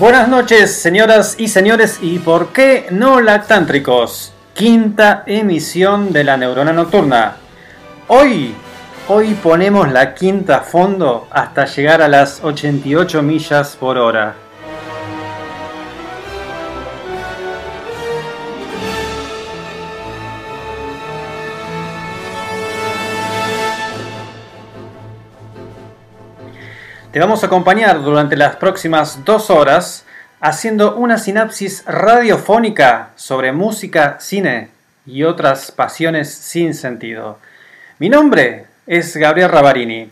Buenas noches, señoras y señores, y por qué no lactántricos. Quinta emisión de la Neurona Nocturna. Hoy, hoy ponemos la quinta a fondo hasta llegar a las 88 millas por hora. Te vamos a acompañar durante las próximas dos horas haciendo una sinapsis radiofónica sobre música, cine y otras pasiones sin sentido. Mi nombre es Gabriel Ravarini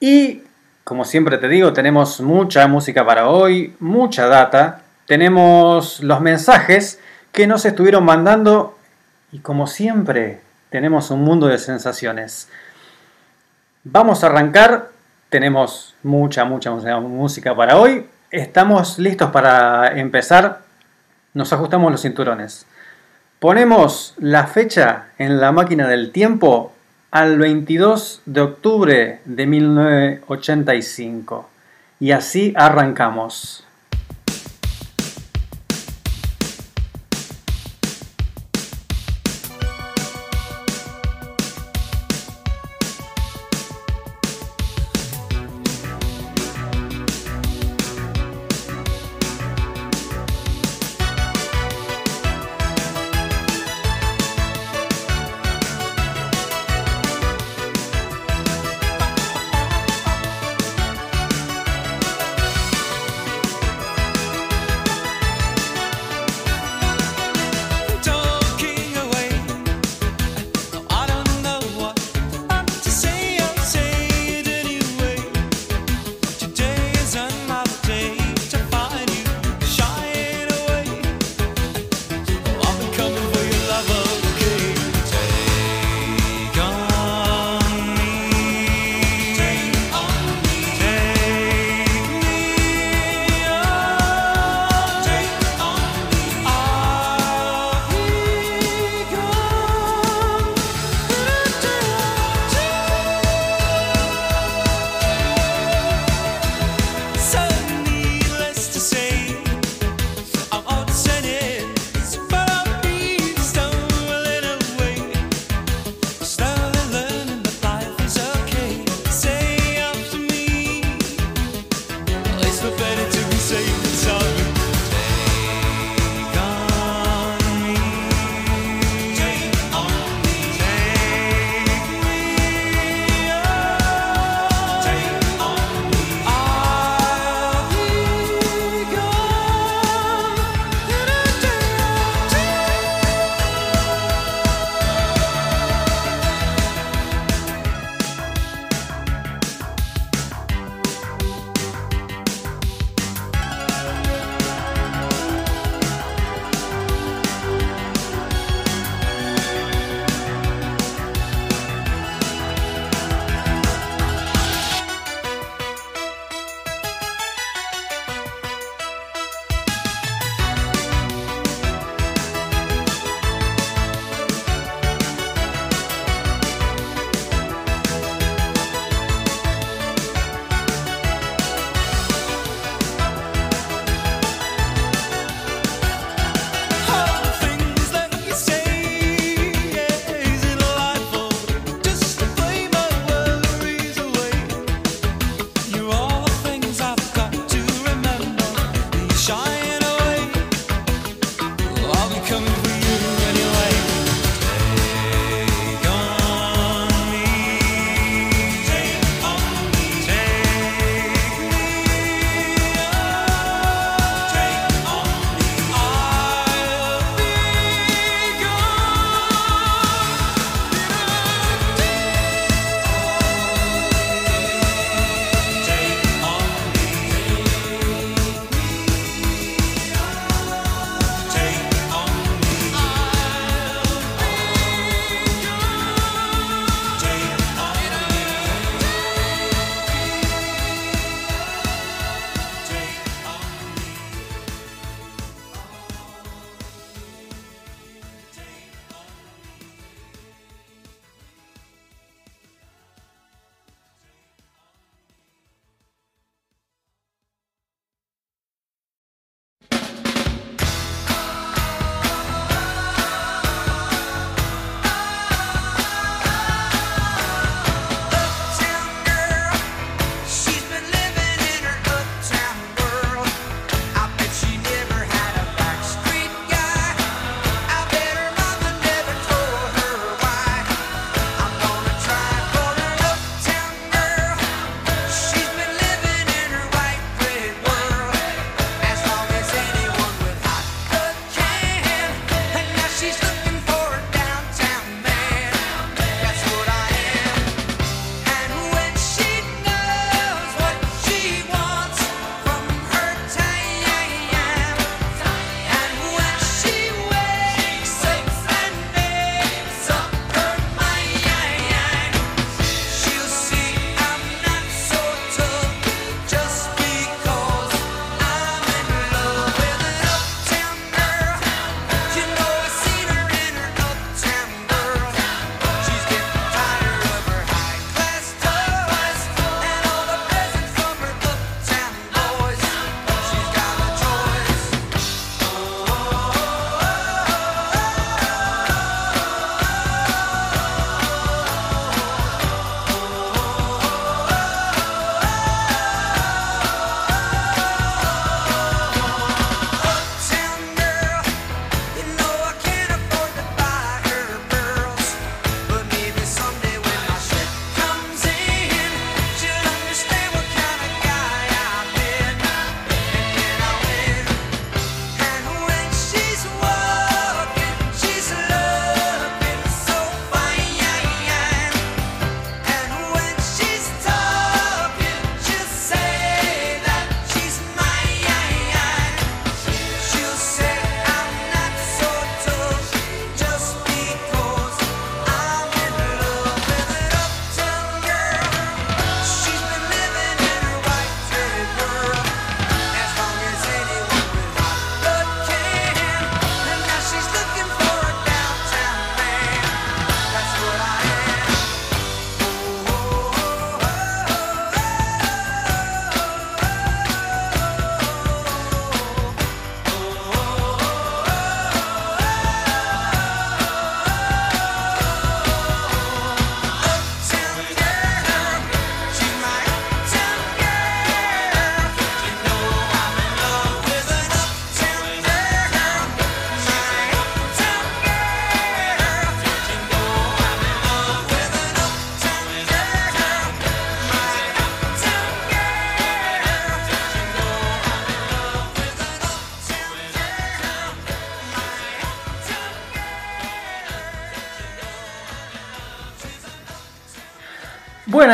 y, como siempre te digo, tenemos mucha música para hoy, mucha data, tenemos los mensajes que nos estuvieron mandando y, como siempre, tenemos un mundo de sensaciones. Vamos a arrancar tenemos mucha, mucha música para hoy. Estamos listos para empezar. Nos ajustamos los cinturones. Ponemos la fecha en la máquina del tiempo al 22 de octubre de 1985. Y así arrancamos.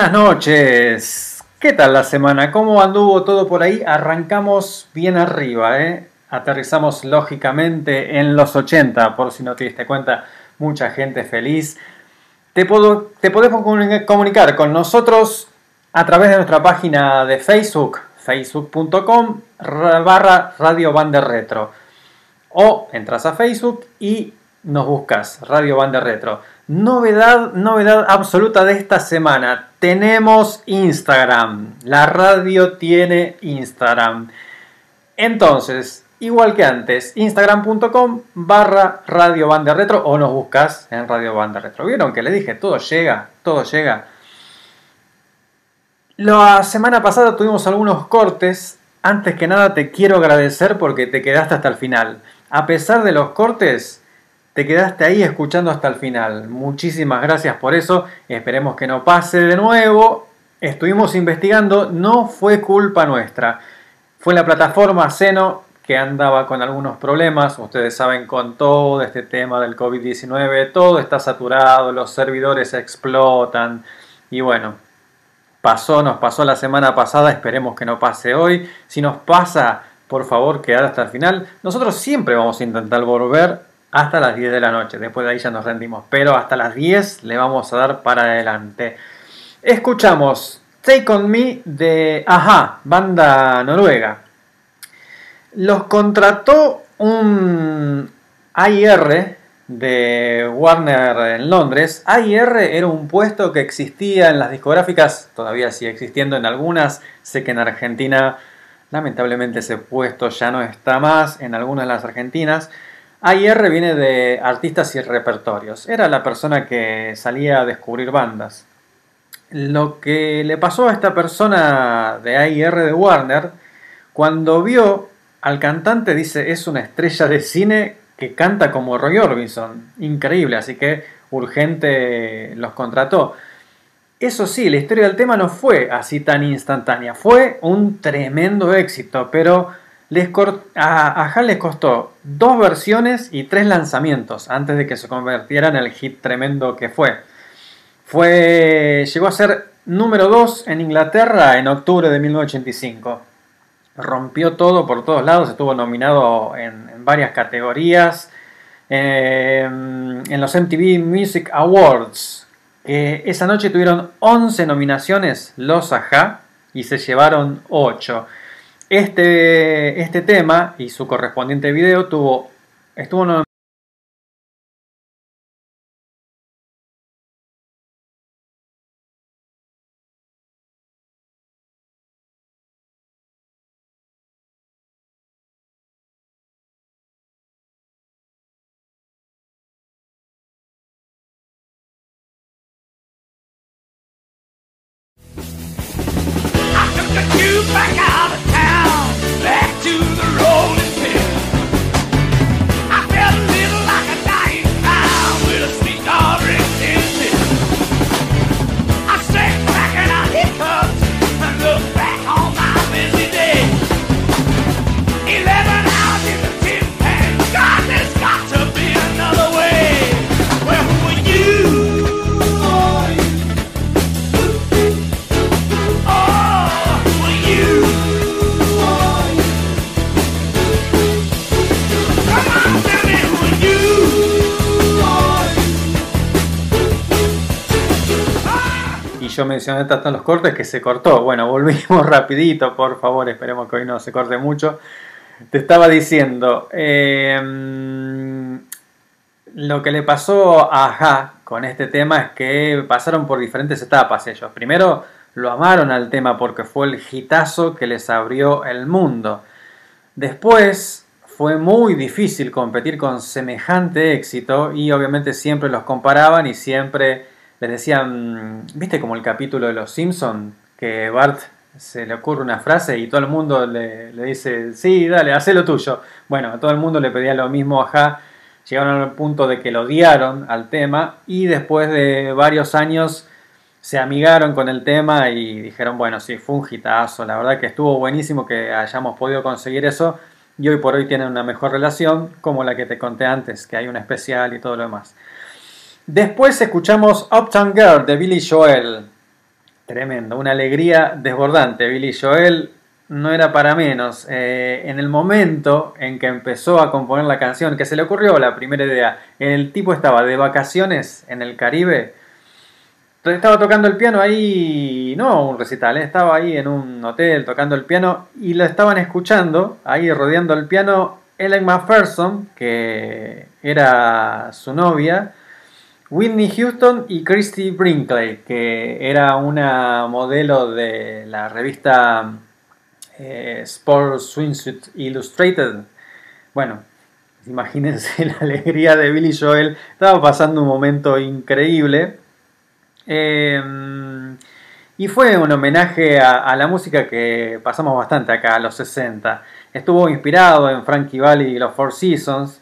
Buenas noches. ¿Qué tal la semana? ¿Cómo anduvo todo por ahí? Arrancamos bien arriba, ¿eh? Aterrizamos lógicamente en los 80, por si no te diste cuenta, mucha gente feliz. Te, puedo, te podés comunicar con nosotros a través de nuestra página de Facebook, facebook.com barra Radio Bande Retro. O entras a Facebook y nos buscas Radio Bande Retro. Novedad, novedad absoluta de esta semana. Tenemos Instagram. La radio tiene Instagram. Entonces, igual que antes, instagram.com barra Radio Banda Retro o nos buscas en Radio Banda Retro. ¿Vieron que le dije? Todo llega, todo llega. La semana pasada tuvimos algunos cortes. Antes que nada te quiero agradecer porque te quedaste hasta el final. A pesar de los cortes, te quedaste ahí escuchando hasta el final. Muchísimas gracias por eso. Esperemos que no pase de nuevo. Estuvimos investigando, no fue culpa nuestra. Fue la plataforma Seno que andaba con algunos problemas. Ustedes saben con todo este tema del COVID-19, todo está saturado, los servidores explotan. Y bueno, pasó, nos pasó la semana pasada, esperemos que no pase hoy. Si nos pasa, por favor, quedar hasta el final. Nosotros siempre vamos a intentar volver hasta las 10 de la noche. Después de ahí ya nos rendimos. Pero hasta las 10 le vamos a dar para adelante. Escuchamos Take On Me de Aja, banda noruega. Los contrató un AIR de Warner en Londres. AIR era un puesto que existía en las discográficas, todavía sigue existiendo en algunas. Sé que en Argentina, lamentablemente, ese puesto ya no está más en algunas de las argentinas. AIR viene de artistas y repertorios. Era la persona que salía a descubrir bandas. Lo que le pasó a esta persona de AIR de Warner, cuando vio al cantante, dice, es una estrella de cine que canta como Roy Orbison. Increíble, así que urgente los contrató. Eso sí, la historia del tema no fue así tan instantánea, fue un tremendo éxito, pero les a, a les costó dos versiones y tres lanzamientos antes de que se convirtiera en el hit tremendo que fue. fue llegó a ser número 2 en Inglaterra en octubre de 1985. Rompió todo por todos lados, estuvo nominado en, varias categorías. Em, en los MTV Music Awards. esa noche tuvieron 11 nominaciones los AHA y se llevaron 8. Este, este tema y su correspondiente video tuvo, estuvo mencioné tanto los cortes que se cortó. Bueno, volvimos rapidito, por favor, esperemos que hoy no se corte mucho. Te estaba diciendo, em, lo que le pasó a Aja con este tema es que pasaron por diferentes etapas ellos. Primero lo amaron al tema porque fue el hitazo que les abrió el mundo. Después fue muy difícil competir con semejante éxito y obviamente siempre los comparaban y siempre les decían, viste como el capítulo de Los Simpson que Bart se le ocurre una frase y todo el mundo le, dice, sí, dale, haz lo tuyo. Bueno, a todo el mundo le pedía lo mismo, ajá. Llegaron al punto de que lo odiaron al tema y después de varios años se amigaron con el tema y dijeron, bueno, sí, fue un hitazo, la verdad que estuvo buenísimo que hayamos podido conseguir eso y hoy por hoy tienen una mejor relación como la que te conté antes, que hay un especial y todo lo demás. Después escuchamos Uptown Girl de Billy Joel. Tremendo, una alegría desbordante. Billy Joel no era para menos. Eh, en el momento en que empezó a componer la canción, que se le ocurrió la primera idea, el tipo estaba de vacaciones en el Caribe, estaba tocando el piano ahí, no un recital, eh, estaba ahí en un hotel tocando el piano y lo estaban escuchando, ahí rodeando el piano, Ellen McPherson, que era su novia, Whitney Houston y Christy Brinkley, que era una modelo de la revista eh, Sports Swimsuit Illustrated. Bueno, imagínense la alegría de Billy Joel. Estaba pasando un momento increíble. Em, y fue un homenaje a, la música que pasamos bastante acá, a los 60. Estuvo inspirado en Frankie Valli y los Four Seasons.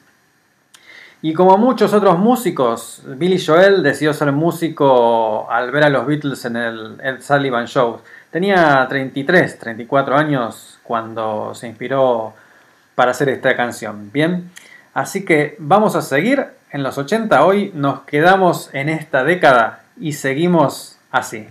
Y como muchos otros músicos, Billy Joel decidió ser músico al ver a los Beatles en el Ed Sullivan Show. Tenía 33, 34 años cuando se inspiró para hacer esta canción. Bien, así que vamos a seguir en los 80. Hoy nos quedamos en esta década y seguimos así.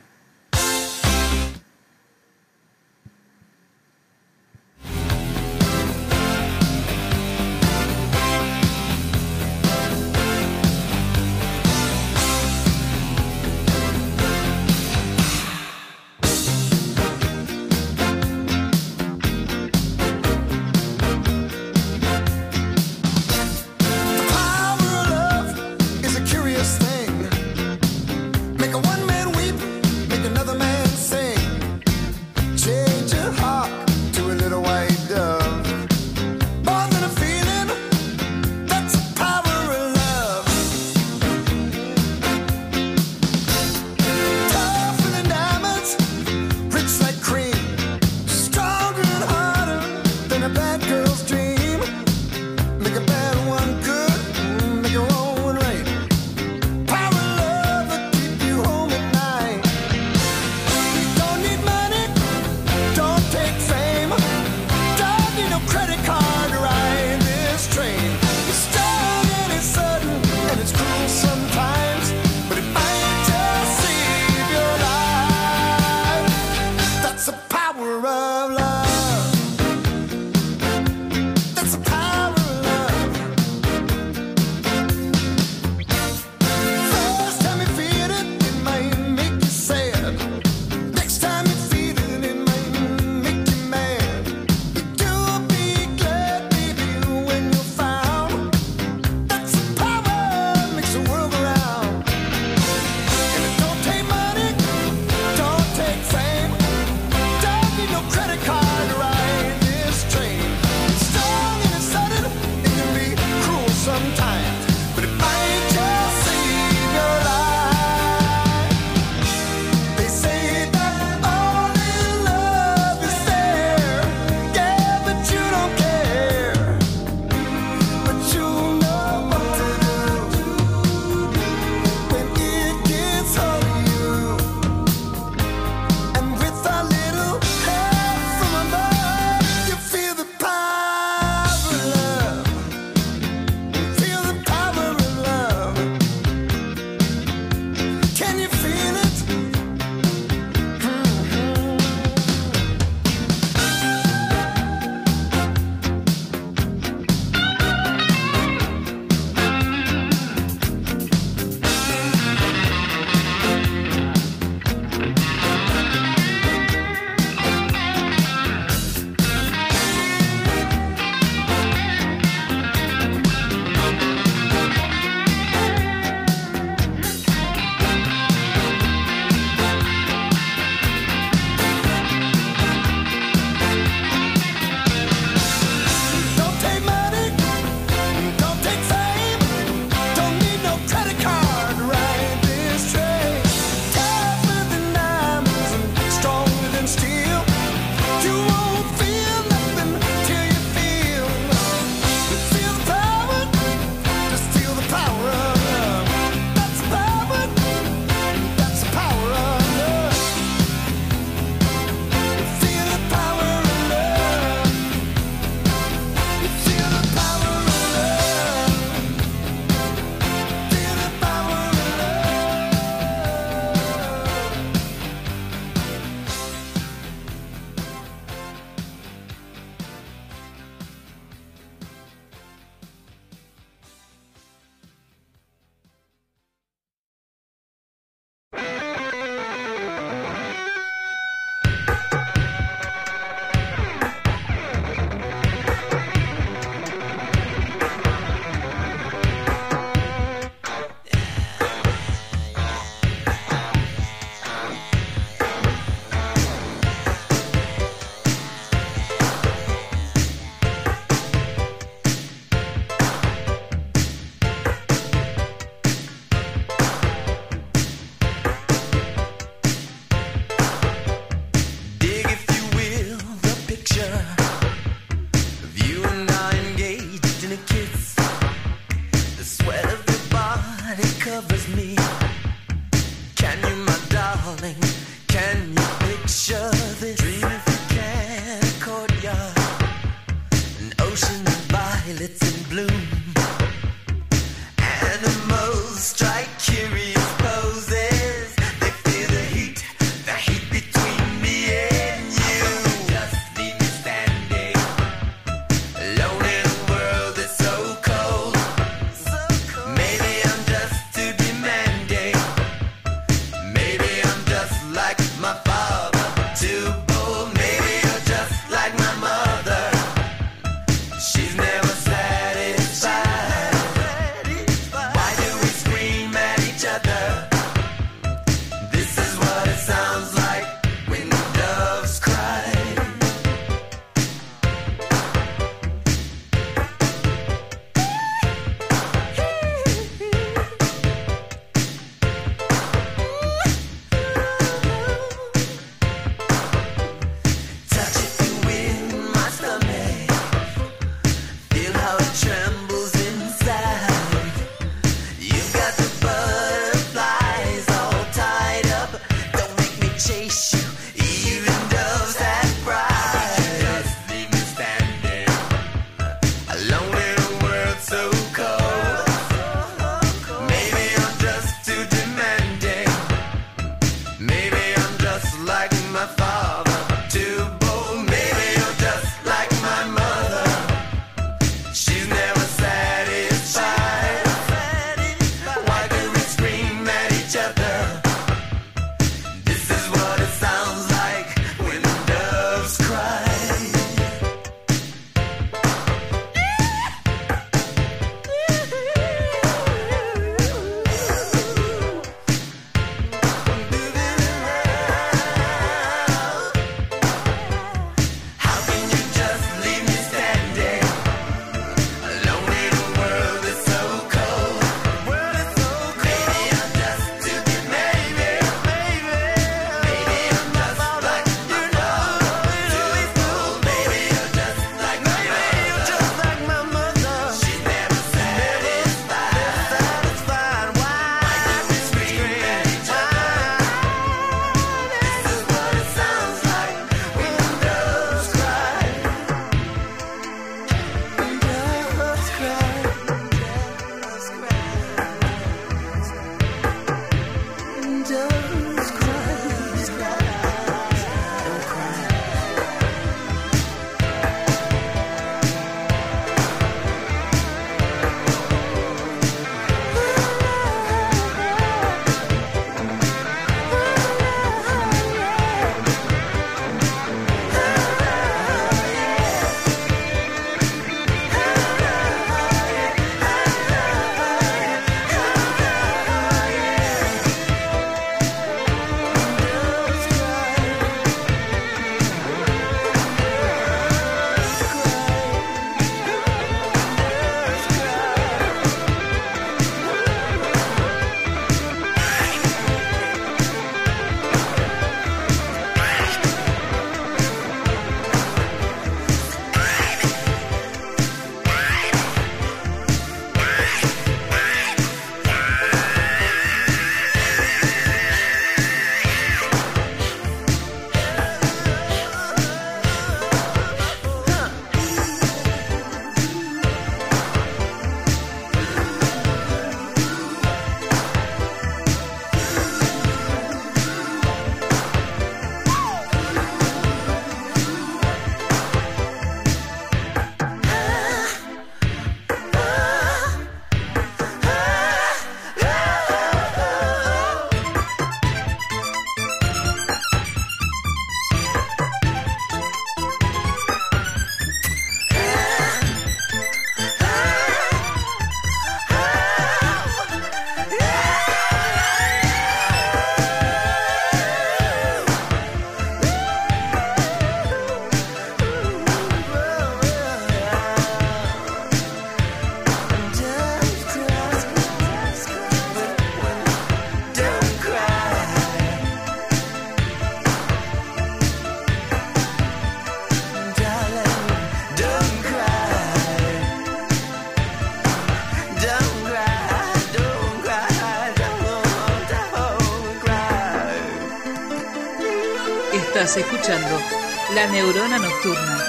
La Neurona Nocturna,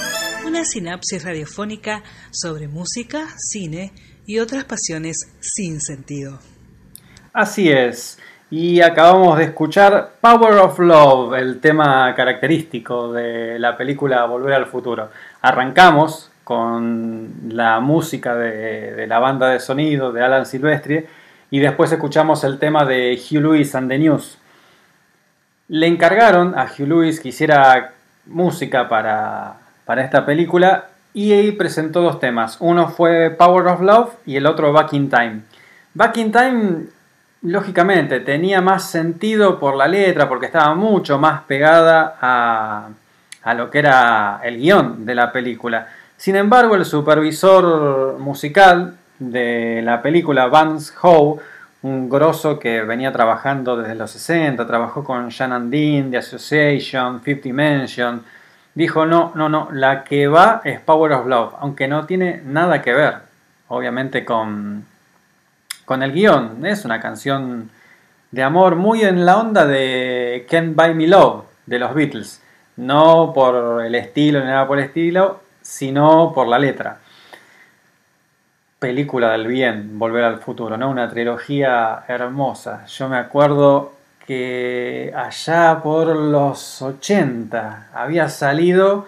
una sinapsis radiofónica sobre música, cine y otras pasiones sin sentido. Así es. Y acabamos de escuchar Power of Love, el tema característico de la película Volver al Futuro. Arrancamos con la música de, de la banda de sonido de Alan Silvestri y después escuchamos el tema de Hugh Lewis and the News. Le encargaron a Hugh Lewis que hiciera música para, para esta película y ahí presentó dos temas. Uno fue Power of Love y el otro Back in Time. Back in Time, lógicamente, tenía más sentido por la letra porque estaba mucho más pegada a, a lo que era el guion de la película. Sin embargo, el supervisor musical de la película, Vance Howe, un grosso que venía trabajando desde los 60, trabajó con Shannon Dean, The Association, Fifth Dimension. Dijo, no, no, no, la que va es Power of Love, aunque no tiene nada que ver, obviamente, con, con el guion. Es una canción de amor muy en la onda de Can't Buy Me Love de los Beatles. No por el estilo ni nada por el estilo, sino por la letra película del bien, Volver al Futuro, ¿no? Una trilogía hermosa. Yo me acuerdo que allá por los 80 había salido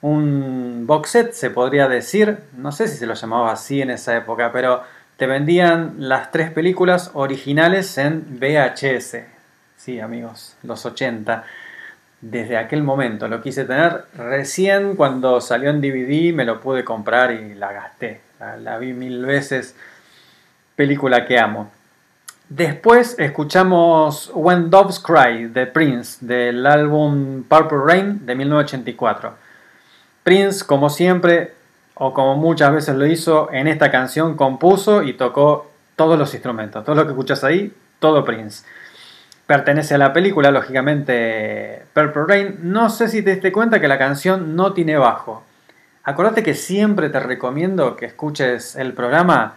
un box set, se podría decir, no sé si se lo llamaba así en esa época, pero te vendían las tres películas originales en VHS. Sí, amigos, los 80. Desde aquel momento lo quise tener. Recién cuando salió en DVD me lo pude comprar y la gasté. La, vi mil veces. Película que amo. Después escuchamos When Doves Cry de Prince del álbum Purple Rain de 1984. Prince, como siempre, o como muchas veces lo hizo, en esta canción compuso y tocó todos los instrumentos. Todo lo que escuchas ahí, todo Prince. Pertenece a la película, lógicamente, Purple Rain. No sé si te diste cuenta que la canción no tiene bajo. Acordate que siempre te recomiendo que escuches el programa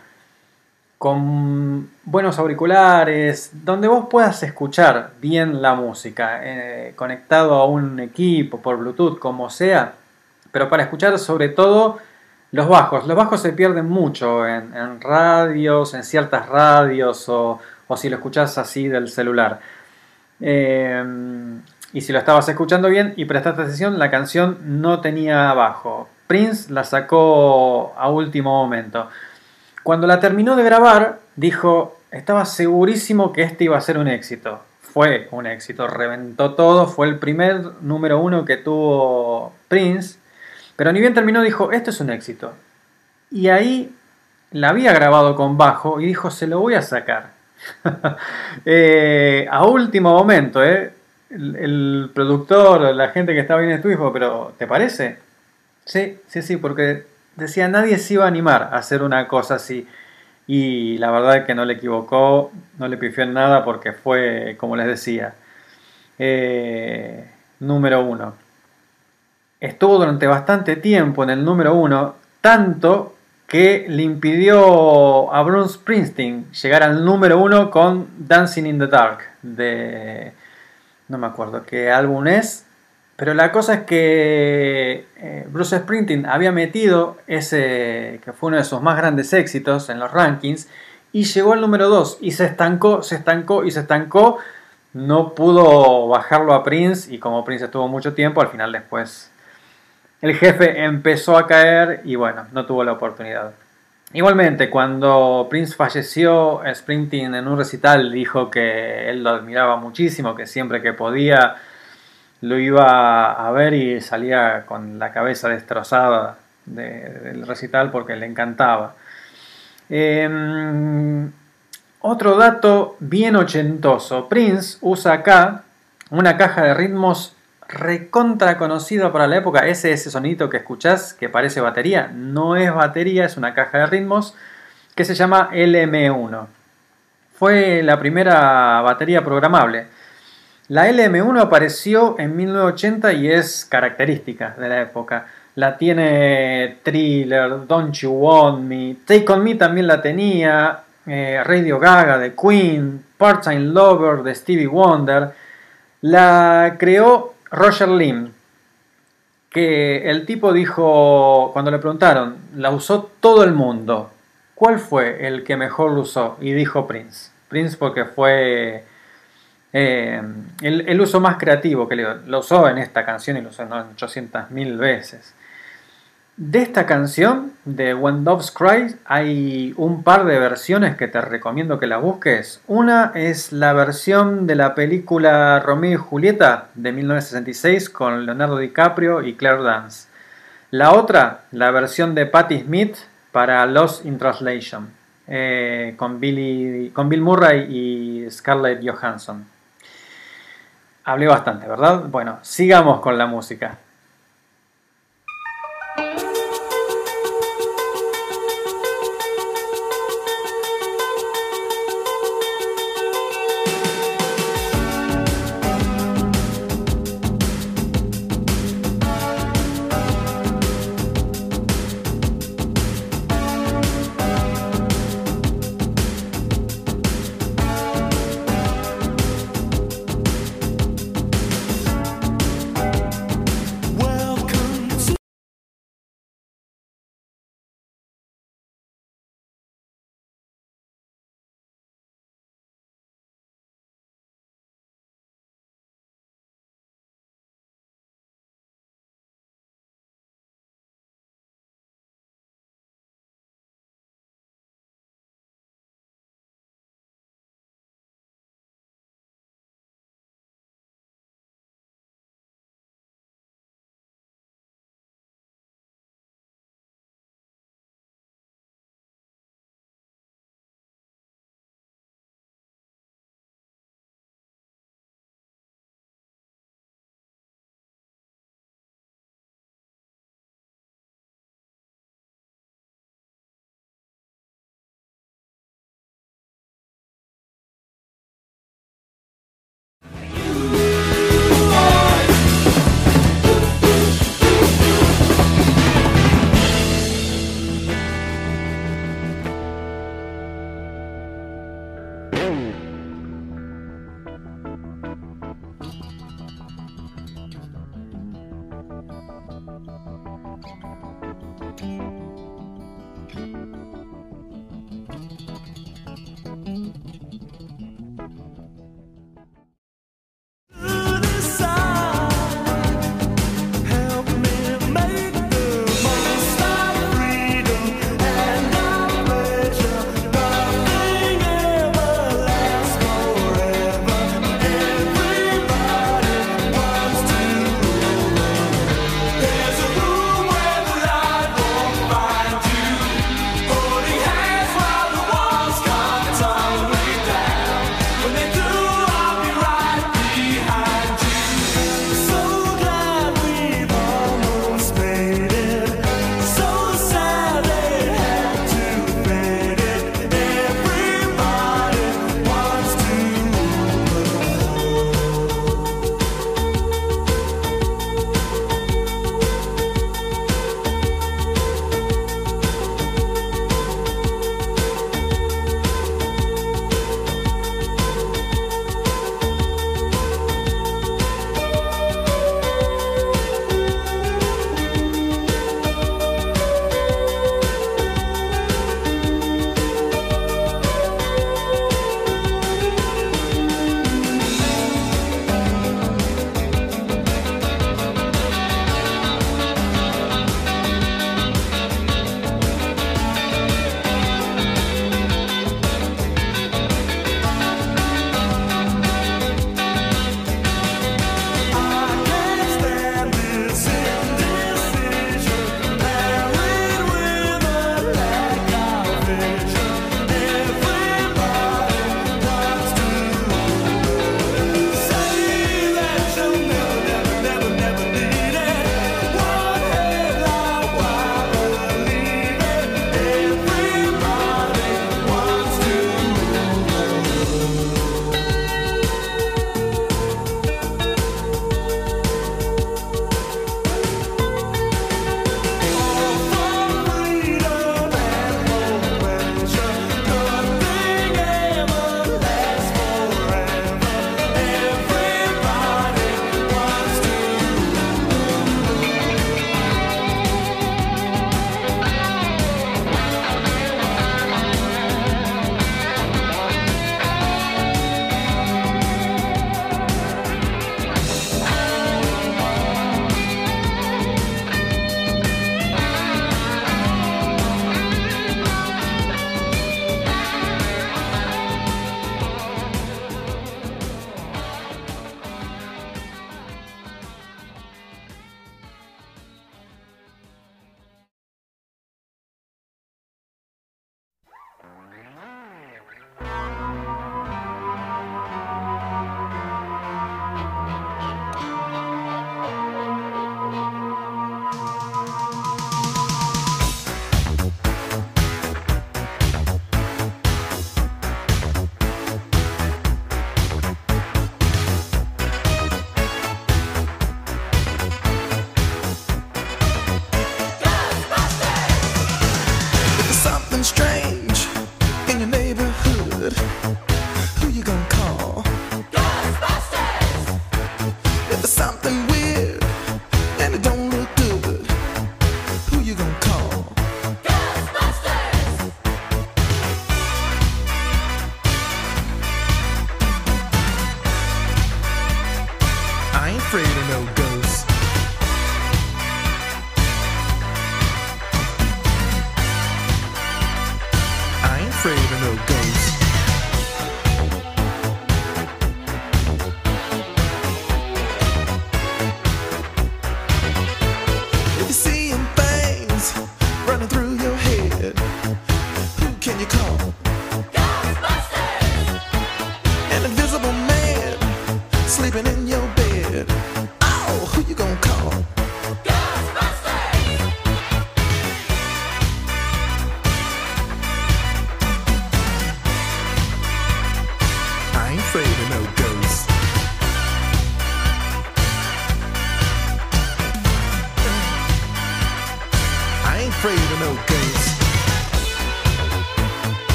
con buenos auriculares, donde vos puedas escuchar bien la música, eh, conectado a un equipo, por Bluetooth, como sea, pero para escuchar sobre todo los bajos. Los bajos se pierden mucho en, radios, en ciertas radios, o, si lo escuchás así del celular. Eh, y si lo estabas escuchando bien y prestaste atención, la canción no tenía bajo. Prince la sacó a último momento. Cuando la terminó de grabar, dijo, estaba segurísimo que este iba a ser un éxito. Fue un éxito, reventó todo, fue el primer número uno que tuvo Prince. Pero ni bien terminó, dijo, esto es un éxito. Y ahí la había grabado con bajo y dijo, se lo voy a sacar. Eh, a último momento, ¿eh? el, productor, la gente que estaba en el estudio dijo, pero ¿te parece? Sí, sí, sí, porque decía nadie se iba a animar a hacer una cosa así. Y la verdad es que no le equivocó, no le pifió en nada porque fue, como les decía, eh, número uno. Estuvo durante bastante tiempo en el número uno, tanto que le impidió a Bruce Springsteen llegar al número uno con Dancing in the Dark de no me acuerdo qué álbum es, pero la cosa es que eh, Bruce Springsteen había metido ese, que fue uno de sus más grandes éxitos en los rankings, y llegó al número 2 y se estancó, se estancó y se estancó. No pudo bajarlo a Prince y como Prince estuvo mucho tiempo, al final después el jefe empezó a caer y bueno, no tuvo la oportunidad. Igualmente, cuando Prince falleció, Springsteen en un recital dijo que él lo admiraba muchísimo, que siempre que podía lo iba a ver y salía con la cabeza destrozada del recital porque le encantaba. Em, otro dato bien ochentoso. Prince usa acá una caja de ritmos recontra conocido para la época. Ese, ese sonido que escuchás que parece batería, no es batería, es una caja de ritmos que se llama LM1. Fue la primera batería programable. La LM1 apareció en 1980 y es característica de la época. La tiene Thriller, Don't You Want Me, Take On Me también la tenía, eh, Radio Gaga de Queen, Part-Time Lover de Stevie Wonder. La creó Roger Lim, que el tipo dijo, cuando le preguntaron, la usó todo el mundo. ¿Cuál fue el que mejor lo usó? Y dijo Prince. Prince porque fue eh, el, uso más creativo que le Lo usó en esta canción y lo usó en 800.000 veces. De esta canción, de When Doves Cry, hay un par de versiones que te recomiendo que la busques. Una es la versión de la película Romeo y Julieta de 1966 con Leonardo DiCaprio y Claire Dance. La otra, la versión de Patti Smith para Lost in Translation, eh, con, Billy, con Bill Murray y Scarlett Johansson. Hablé bastante, ¿verdad? Bueno, sigamos con la música.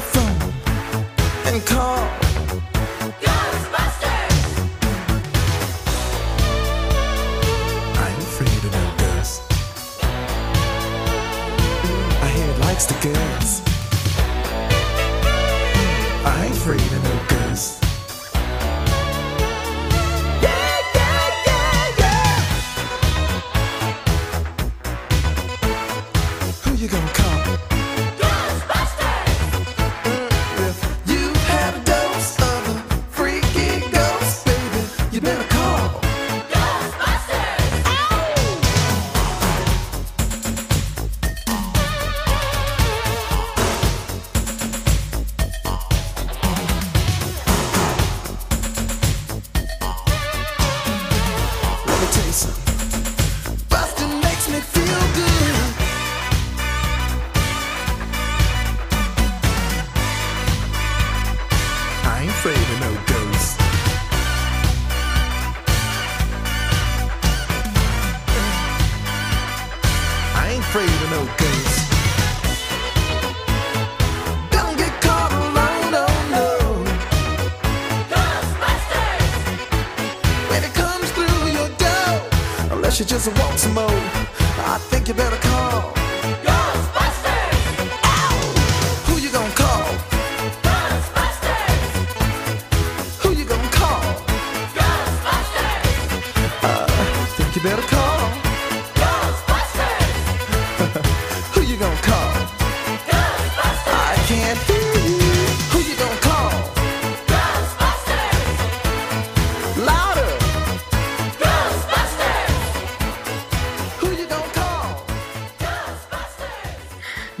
The phone and call. I ain't afraid of no ghosts. I hear it likes the girls.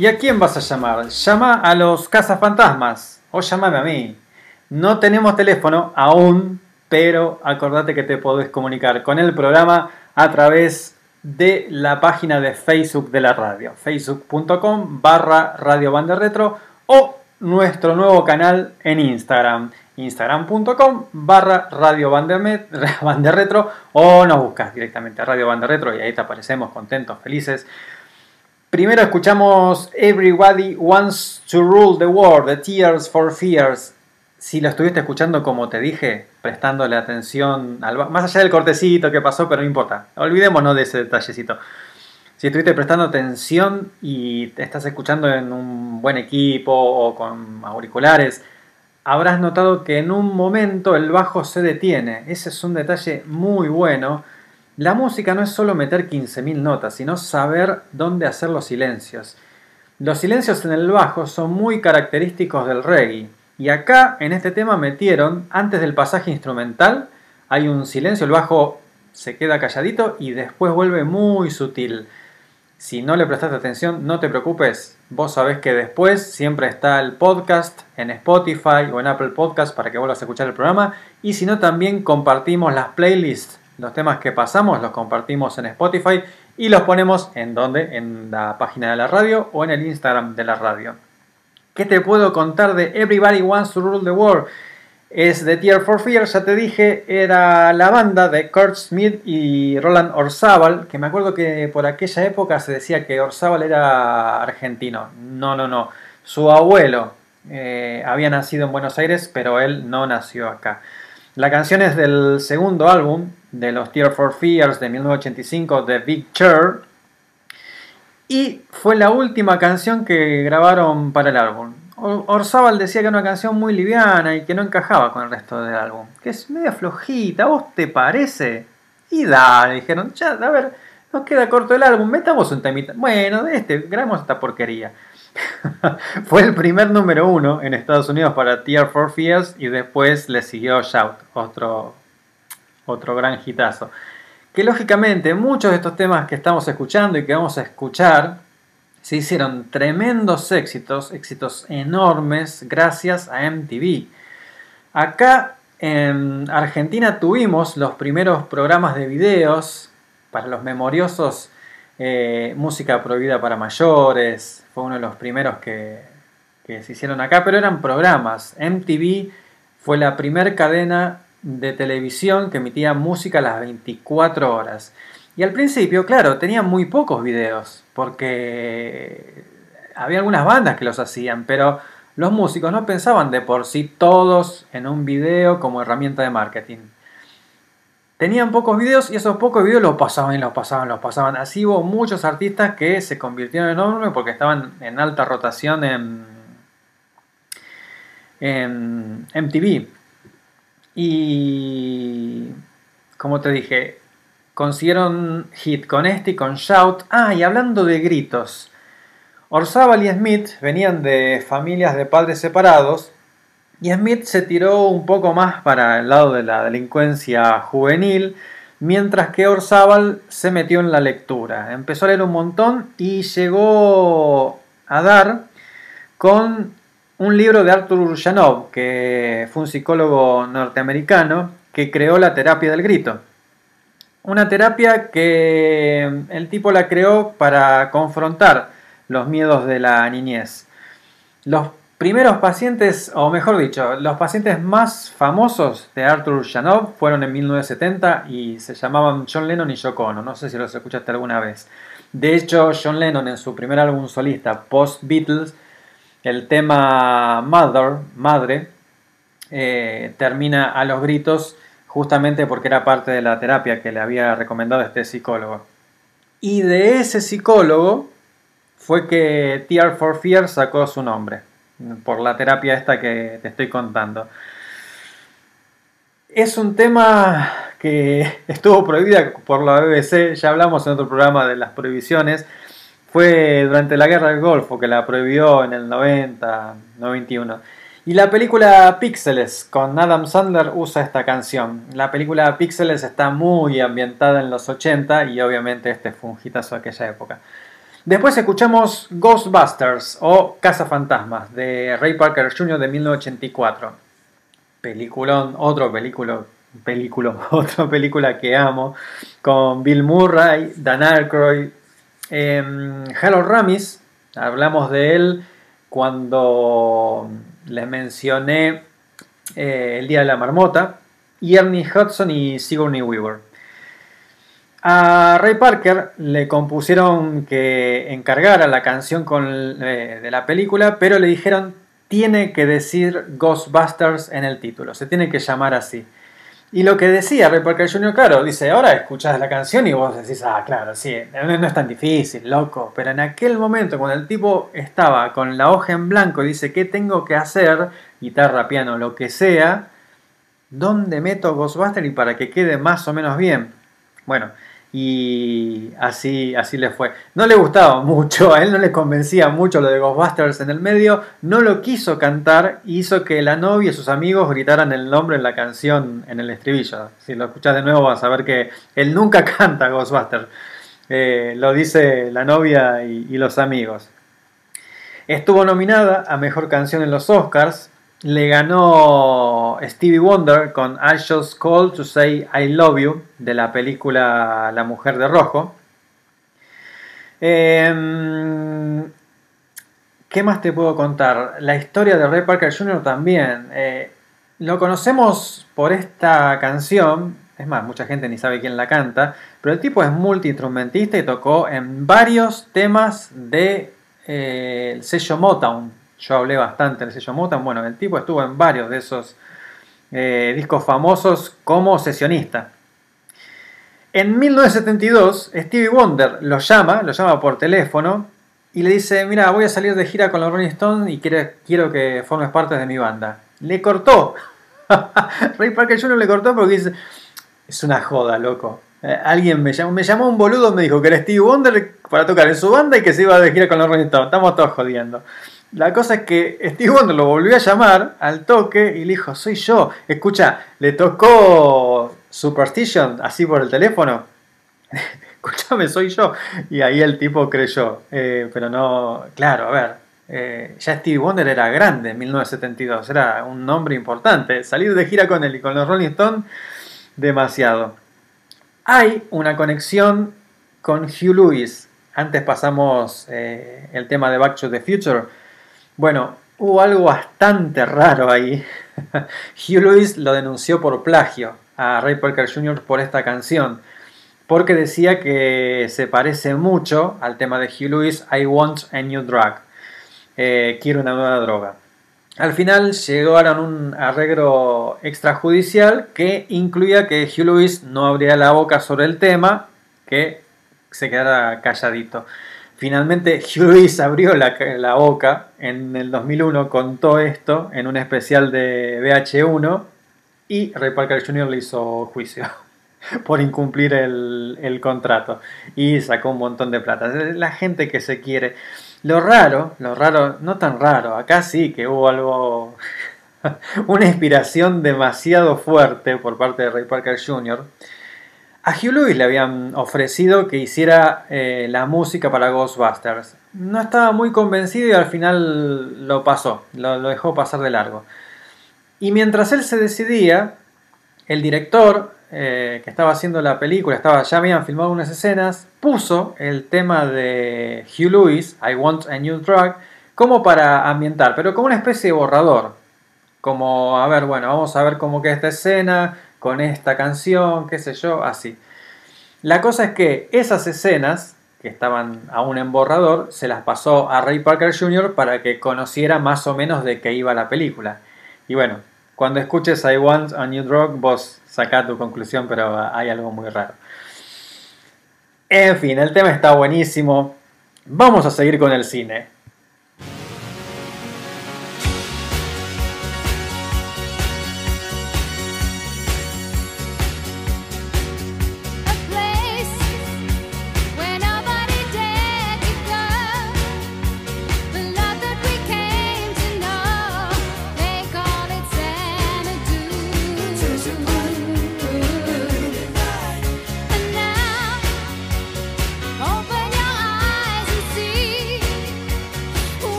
¿Y a quién vas a llamar? Llama a los cazafantasmas o llámame a mí. No tenemos teléfono aún, pero acordate que te podés comunicar con el programa a través de la página de Facebook de la radio, facebook.com barra Radio Retro o nuestro nuevo canal en Instagram, instagram.com barra Radio Retro o nos buscas directamente a Radio Retro y ahí te aparecemos contentos, felices. Primero escuchamos Everybody Wants to Rule the World, The Tears for Fears. Si lo estuviste escuchando como te dije, prestándole atención, al, más allá del cortecito que pasó, pero no importa. Olvidémonos de ese detallecito. Si estuviste prestando atención y estás escuchando en un buen equipo o con auriculares, habrás notado que en un momento el bajo se detiene. Ese es un detalle muy bueno. La música no es solo meter 15.000 notas, sino saber dónde hacer los silencios. Los silencios en el bajo son muy característicos del reggae. Y acá, en este tema, metieron, antes del pasaje instrumental, hay un silencio, el bajo se queda calladito y después vuelve muy sutil. Si no le prestaste atención, no te preocupes. Vos sabés que después siempre está el podcast en Spotify o en Apple Podcast para que vuelvas a escuchar el programa. Y si no, también compartimos las playlists. Los temas que pasamos los compartimos en Spotify y los ponemos en donde? En la página de la radio o en el Instagram de la radio. ¿Qué te puedo contar de Everybody Wants to Rule the World? Es de Tear for Fear, ya te dije, era la banda de Kurt Smith y Roland Orzábal, que me acuerdo que por aquella época se decía que Orzábal era argentino. No, no, no. Su abuelo eh, había nacido en Buenos Aires, pero él no nació acá. La canción es del segundo álbum de los Tear for Fears de 1985, The Big Chair. Y fue la última canción que grabaron para el álbum. Or- Orzábal decía que era una canción muy liviana y que no encajaba con el resto del álbum. Que es media flojita, ¿a vos te parece? Y dale, dijeron, ya, a ver, nos queda corto el álbum, metamos un temita. Bueno, de este, grabamos esta porquería. Fue el primer número uno en Estados Unidos para Tear for Fears y después le siguió Shout, otro, otro gran hitazo. Que lógicamente muchos de estos temas que estamos escuchando y que vamos a escuchar se hicieron tremendos éxitos, éxitos enormes gracias a MTV. Acá en Argentina tuvimos los primeros programas de videos para los memoriosos eh, Música Prohibida para Mayores. Fue uno de los primeros que, que se hicieron acá, pero eran programas. MTV fue la primer cadena de televisión que emitía música las 24 horas. Y al principio, claro, tenían muy pocos videos, porque había algunas bandas que los hacían, pero los músicos no pensaban de por sí todos en un video como herramienta de marketing. Tenían pocos videos y esos pocos videos los pasaban y los pasaban, los pasaban. Así hubo muchos artistas que se convirtieron en enormes porque estaban en alta rotación en, en MTV. Y como te dije, consiguieron hit con este y con Shout. Ah, y hablando de gritos, Orzábal y Smith venían de familias de padres separados y Smith se tiró un poco más para el lado de la delincuencia juvenil, mientras que Orzábal se metió en la lectura. Empezó a leer un montón y llegó a dar con un libro de Arthur Janov, que fue un psicólogo norteamericano que creó la terapia del grito. Una terapia que el tipo la creó para confrontar los miedos de la niñez. Los primeros pacientes, o mejor dicho, los pacientes más famosos de Arthur Janov fueron en 1970 y se llamaban John Lennon y Yoko Ono. No sé si los escuchaste alguna vez. De hecho, John Lennon en su primer álbum solista, Post Beatles, el tema Mother, Madre, eh, termina a los gritos justamente porque era parte de la terapia que le había recomendado este psicólogo. Y de ese psicólogo fue que Tear for Fear sacó su nombre, por la terapia esta que te estoy contando. Es un tema que estuvo prohibida por la BBC, ya hablamos en otro programa de las prohibiciones. Fue durante la guerra del Golfo que la prohibió en el 90, 91. Y la película Píxeles con Adam Sandler usa esta canción. La película Píxeles está muy ambientada en los 80 y obviamente este fue un hitazo de aquella época. Después escuchamos Ghostbusters o Casa Fantasmas de Ray Parker Jr. de 1984. Peliculón, otro película, película, otra película que amo, con Bill Murray, Dan Aykroyd, eh, Harold Ramis, hablamos de él cuando les mencioné eh, El Día de la Marmota, y Ernie Hudson y Sigourney Weaver. A Ray Parker le compusieron que encargara la canción eh, de la película, pero le dijeron tiene que decir Ghostbusters en el título, se tiene que llamar así. Y lo que decía Ray Parker Jr., claro, dice, ahora escuchás la canción y vos decís, ah, claro, sí, no, es tan difícil, loco. Pero en aquel momento, cuando el tipo estaba con la hoja en blanco y dice, ¿qué tengo que hacer? Guitarra, piano, lo que sea, ¿dónde meto Ghostbusters y para que quede más o menos bien? Bueno, y así, así le fue. No le gustaba mucho, a él no le convencía mucho lo de Ghostbusters en el medio, no lo quiso cantar, hizo que la novia y sus amigos gritaran el nombre en la canción en el estribillo. Si lo escuchas de nuevo vas a ver que él nunca canta Ghostbusters, Eh, lo dice la novia y, y los amigos. Estuvo nominada a Mejor Canción en los Oscars, le ganó Stevie Wonder con I Just Called to Say I Love You de la película La Mujer de Rojo. Eh, ¿Qué más te puedo contar? La historia de Ray Parker Jr. también. Eh, lo conocemos por esta canción. Es más, mucha gente ni sabe quién la canta. Pero el tipo es multiinstrumentista y tocó en varios temas del de, eh, sello Motown. Yo hablé bastante del sello Motown. Bueno, el tipo estuvo en varios de esos eh, discos famosos como sesionista. En 1972, Stevie Wonder lo llama, lo llama por teléfono y le dice, mira, voy a salir de gira con los Rolling Stones y quiero, quiero que formes parte de mi banda. Le cortó. Ray Parker Jr. le cortó porque dice, es una joda, loco. Eh, alguien me llamó, me llamó un boludo, me dijo que era Stevie Wonder para tocar en su banda y que se iba de gira con los Rolling Stones. Estamos todos jodiendo. La cosa es que Steve Wonder lo volvió a llamar al toque y le dijo, soy yo. Escucha, le tocó Superstition así por el teléfono. Escúchame, soy yo. Y ahí el tipo creyó. Eh, pero no, claro, a ver. eh, ya Stevie Wonder era grande en 1972, era un nombre importante. Salir de gira con él y con los Rolling Stones, demasiado. Hay una conexión con Hugh Lewis. Antes pasamos eh, el tema de Back to the Future. Bueno, hubo algo bastante raro ahí. Hugh Lewis lo denunció por plagio a Ray Parker Jr. por esta canción, porque decía que se parece mucho al tema de Hugh Lewis, I Want a New Drug. Eh, quiero una nueva droga. Al final llegaron a un arreglo extrajudicial que incluía que Hugh Lewis no abría la boca sobre el tema, que se quedara calladito. Finalmente Lewis abrió la, boca en el 2001, contó esto en un especial de VH1 y Ray Parker Jr. le hizo juicio por incumplir el, el contrato y sacó un montón de plata. La gente que se quiere. Lo raro, lo raro, no tan raro, acá sí que hubo algo, una inspiración demasiado fuerte por parte de Ray Parker Jr. A Hugh Lewis le habían ofrecido que hiciera eh, la música para Ghostbusters. No estaba muy convencido y al final lo pasó, lo, dejó pasar de largo. Y mientras él se decidía, el director eh, que estaba haciendo la película, estaba, ya habían filmado unas escenas, puso el tema de Hugh Lewis, I Want a New Drug, como para ambientar, pero como una especie de borrador. Como, a ver, bueno, vamos a ver cómo queda esta escena, con esta canción, qué sé yo, así. La cosa es que esas escenas, que estaban aún en borrador, se las pasó a Ray Parker Jr. para que conociera más o menos de qué iba la película. Y bueno, cuando escuches I Want a New Drug, vos sacá tu conclusión, pero hay algo muy raro. En fin, el tema está buenísimo. Vamos a seguir con el cine.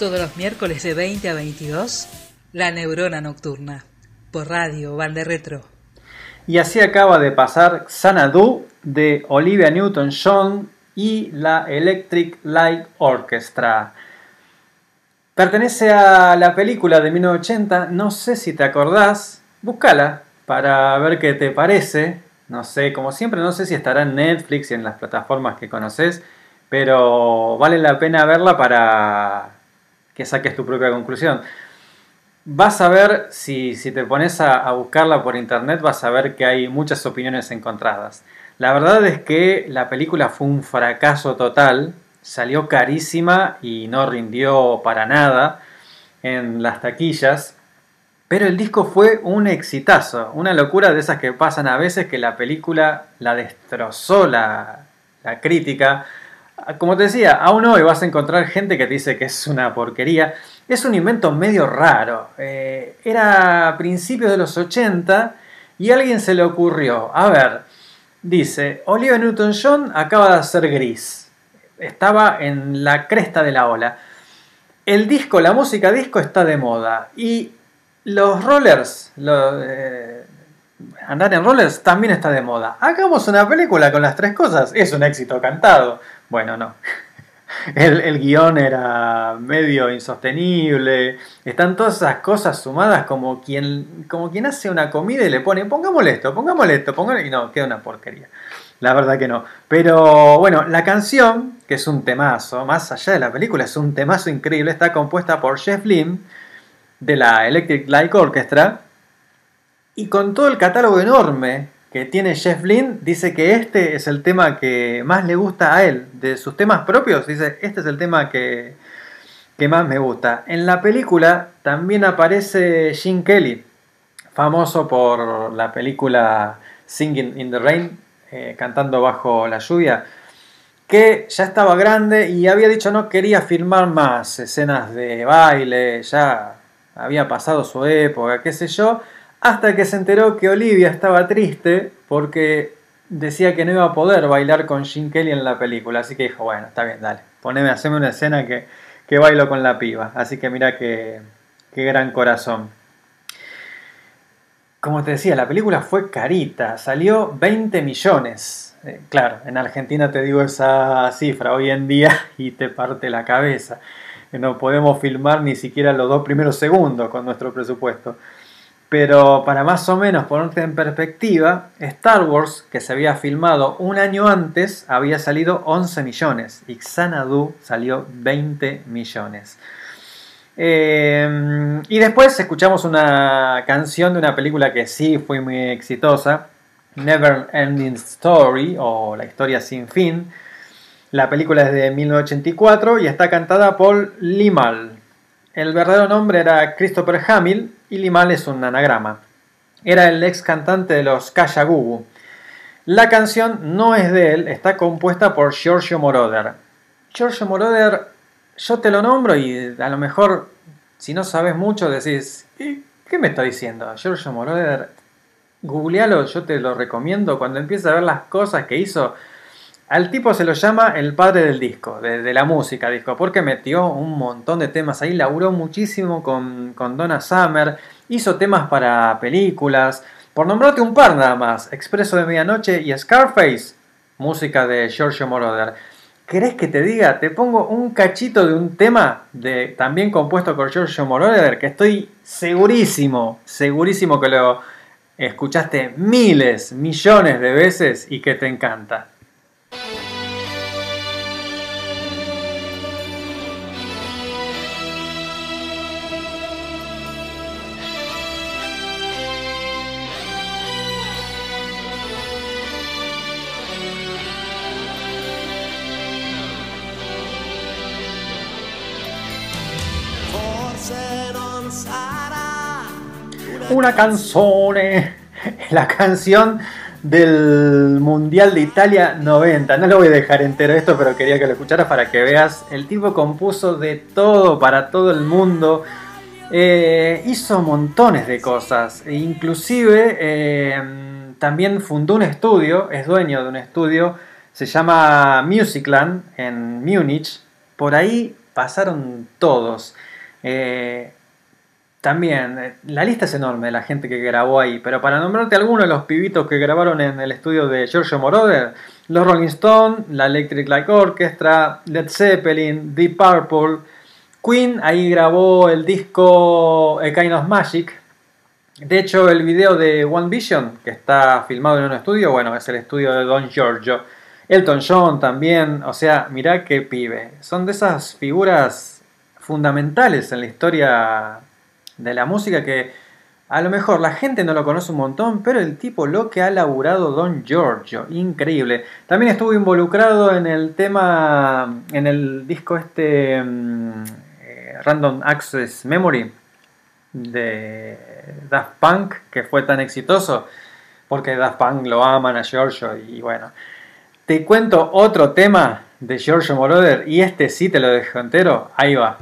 Todos los miércoles de 20 a 22, La Neurona Nocturna, por radio, Bande Retro. Y así acaba de pasar Xanadu de Olivia Newton-John y la Electric Light Orchestra. Pertenece a la película de 1980, no sé si te acordás, búscala para ver qué te parece. No sé, como siempre, no sé si estará en Netflix y en las plataformas que conoces, pero vale la pena verla para que saques tu propia conclusión. Vas a ver, si, si te pones a, a buscarla por internet, vas a ver que hay muchas opiniones encontradas. La verdad es que la película fue un fracaso total, salió carísima y no rindió para nada en las taquillas. Pero el disco fue un exitazo, una locura de esas que pasan a veces que la película la destrozó la, la crítica. Como te decía, aún hoy vas a encontrar gente que te dice que es una porquería. Es un invento medio raro. Eh, era a principios de los 80 y a alguien se le ocurrió, a ver, dice, Olivia Newton-John acaba de hacer gris. Estaba en la cresta de la ola. El disco, la música disco está de moda y los rollers, eh, andar en rollers también está de moda. Hagamos una película con las tres cosas. Es un éxito cantado. Bueno, no. El, el guion era medio insostenible. Están todas esas cosas sumadas como quien, como quien hace una comida y le pone, pongámosle esto, pongámosle esto, pongámosle... Y no, queda una porquería. La verdad que no. Pero bueno, la canción, que es un temazo, más allá de la película, es un temazo increíble, está compuesta por Jeff Lynne de la Electric Light Orchestra. Y con todo el catálogo enorme que tiene Jeff Lynne, dice que este es el tema que más le gusta a él. De sus temas propios, dice, este es el tema que, que más me gusta. En la película también aparece Gene Kelly, famoso por la película Singing in the Rain, eh, cantando bajo la lluvia, que ya estaba grande y había dicho no quería filmar más escenas de baile, ya había pasado su época, qué sé yo, hasta que se enteró que Olivia estaba triste porque decía que no iba a poder bailar con Gene Kelly en la película, así que dijo, bueno, está bien, dale, poneme, haceme una escena que, que bailo con la piba, así que mira qué, qué gran corazón. Como te decía, la película fue carita, salió 20 millones. Eh, claro, en Argentina te digo esa cifra hoy en día y te parte la cabeza. No podemos filmar ni siquiera los dos primeros segundos con nuestro presupuesto. Pero para más o menos ponerte en perspectiva, Star Wars, que se había filmado un año antes, había salido 11 millones y Xanadu salió 20 millones. Eh, y después escuchamos una canción de una película que sí fue muy exitosa, Never Ending Story o La historia sin fin. La película es de 1984 y está cantada por Limal. El verdadero nombre era Christopher Hamill y Limal es un anagrama. Era el ex cantante de los Kaya Gugu. La canción no es de él, está compuesta por Giorgio Moroder. Giorgio Moroder, yo te lo nombro y a lo mejor, si no sabes mucho, decís, "¿Y ¿qué me está diciendo? Giorgio Moroder, googlealo, yo te lo recomiendo. Cuando empieces a ver las cosas que hizo, al tipo se lo llama el padre del disco, de, la música disco, porque metió un montón de temas ahí, laburó muchísimo con, con Donna Summer, hizo temas para películas, por nombrarte un par nada más, Expreso de Medianoche y Scarface, música de Giorgio Moroder. ¿Querés que te diga? Te pongo un cachito de un tema de, también compuesto por Giorgio Moroder, que estoy segurísimo, segurísimo que lo escuchaste miles, millones de veces y que te encanta. Una canzone, la canción del Mundial de Italia 90. No lo voy a dejar entero esto, pero quería que lo escucharas para que veas. El tipo compuso de todo para todo el mundo. Eh, hizo montones de cosas. E inclusive eh, también fundó un estudio, es dueño de un estudio, se llama Musicland en Múnich. Por ahí pasaron todos. Eh, también, eh, la lista es enorme de la gente que grabó ahí, pero para nombrarte algunos de los pibitos que grabaron en el estudio de Giorgio Moroder, los Rolling Stones, la Electric Light Orchestra, Led Zeppelin, Deep Purple, Queen, ahí grabó el disco A Kind of Magic. De hecho, el video de One Vision, que está filmado en un estudio, bueno, es el estudio de Don Giorgio. Elton John también, o sea, mirá qué pibe. Son de esas figuras fundamentales en la historia de la música que a lo mejor la gente no lo conoce un montón, pero el tipo lo que ha laburado Don Giorgio, increíble. También estuvo involucrado en el tema, en el disco este mm, eh, Random Access Memory de Daft Punk, que fue tan exitoso, porque Daft Punk lo aman a Giorgio y bueno. Te cuento otro tema de Giorgio Moroder y este sí te lo dejo entero, ahí va.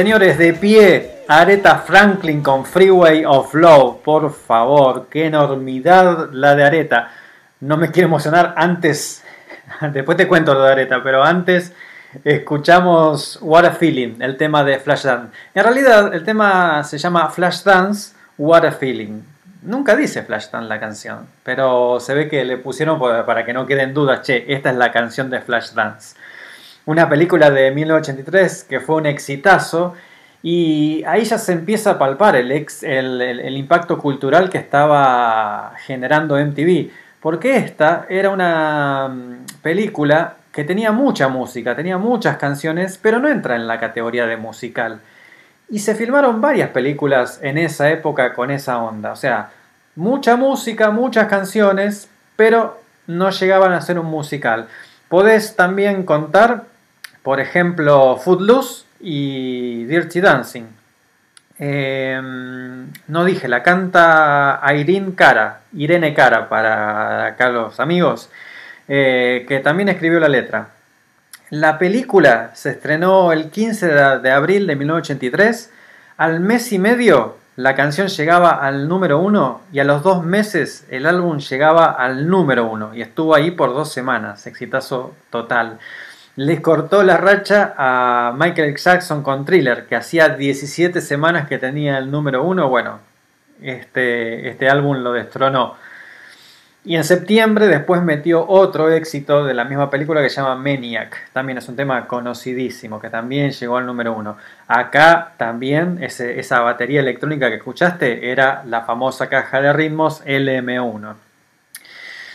Señores, de pie, Aretha Franklin con Freeway of Love, por favor, qué enormidad la de Aretha. No me quiero emocionar antes, después te cuento lo de Aretha, pero antes escuchamos What a Feeling, el tema de Flashdance. En realidad, el tema se llama Flashdance, What a Feeling. Nunca dice Flashdance la canción, pero se ve que le pusieron para que no queden dudas, che, esta es la canción de Flashdance una película de 1983 que fue un exitazo y ahí ya se empieza a palpar el, ex- el, el- impacto cultural que estaba generando MTV, porque esta era una mm, película que tenía mucha música, tenía muchas canciones, pero no entra en la categoría de musical. Y se filmaron varias películas en esa época con esa onda, o sea, mucha música, muchas canciones, pero no llegaban a ser un musical. Podés también contar, por ejemplo, Footloose y Dirty Dancing. Eh, no dije, la canta Irene Cara, Irene Cara para acá los amigos, eh, que también escribió la letra. La película se estrenó el 15 de, de abril de 1983. Al mes y medio la canción llegaba al número uno y a los dos meses el álbum llegaba al número uno y estuvo ahí por dos semanas, exitazo total. Les cortó la racha a Michael Jackson con Thriller, que hacía 17 semanas que tenía el número uno. Bueno, este, este álbum lo destronó. Y en septiembre después metió otro éxito de la misma película que se llama Maniac. También es un tema conocidísimo que también llegó al número uno. Acá también esa batería electrónica que escuchaste era la famosa caja de ritmos LM1.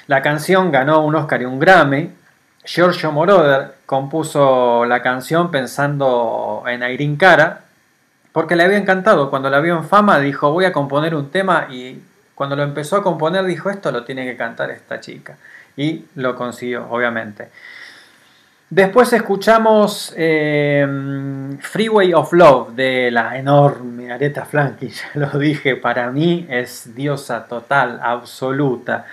La canción ganó un Oscar y un Grammy. Giorgio Moroder compuso la canción pensando en Irene Cara porque le había encantado. Cuando la vio en fama dijo voy a componer un tema y cuando lo empezó a componer dijo esto lo tiene que cantar esta chica. Y lo consiguió, obviamente. Después escuchamos eh, Freeway of Love de la enorme Aretha Franklin, ya lo dije, para mí es diosa total, absoluta.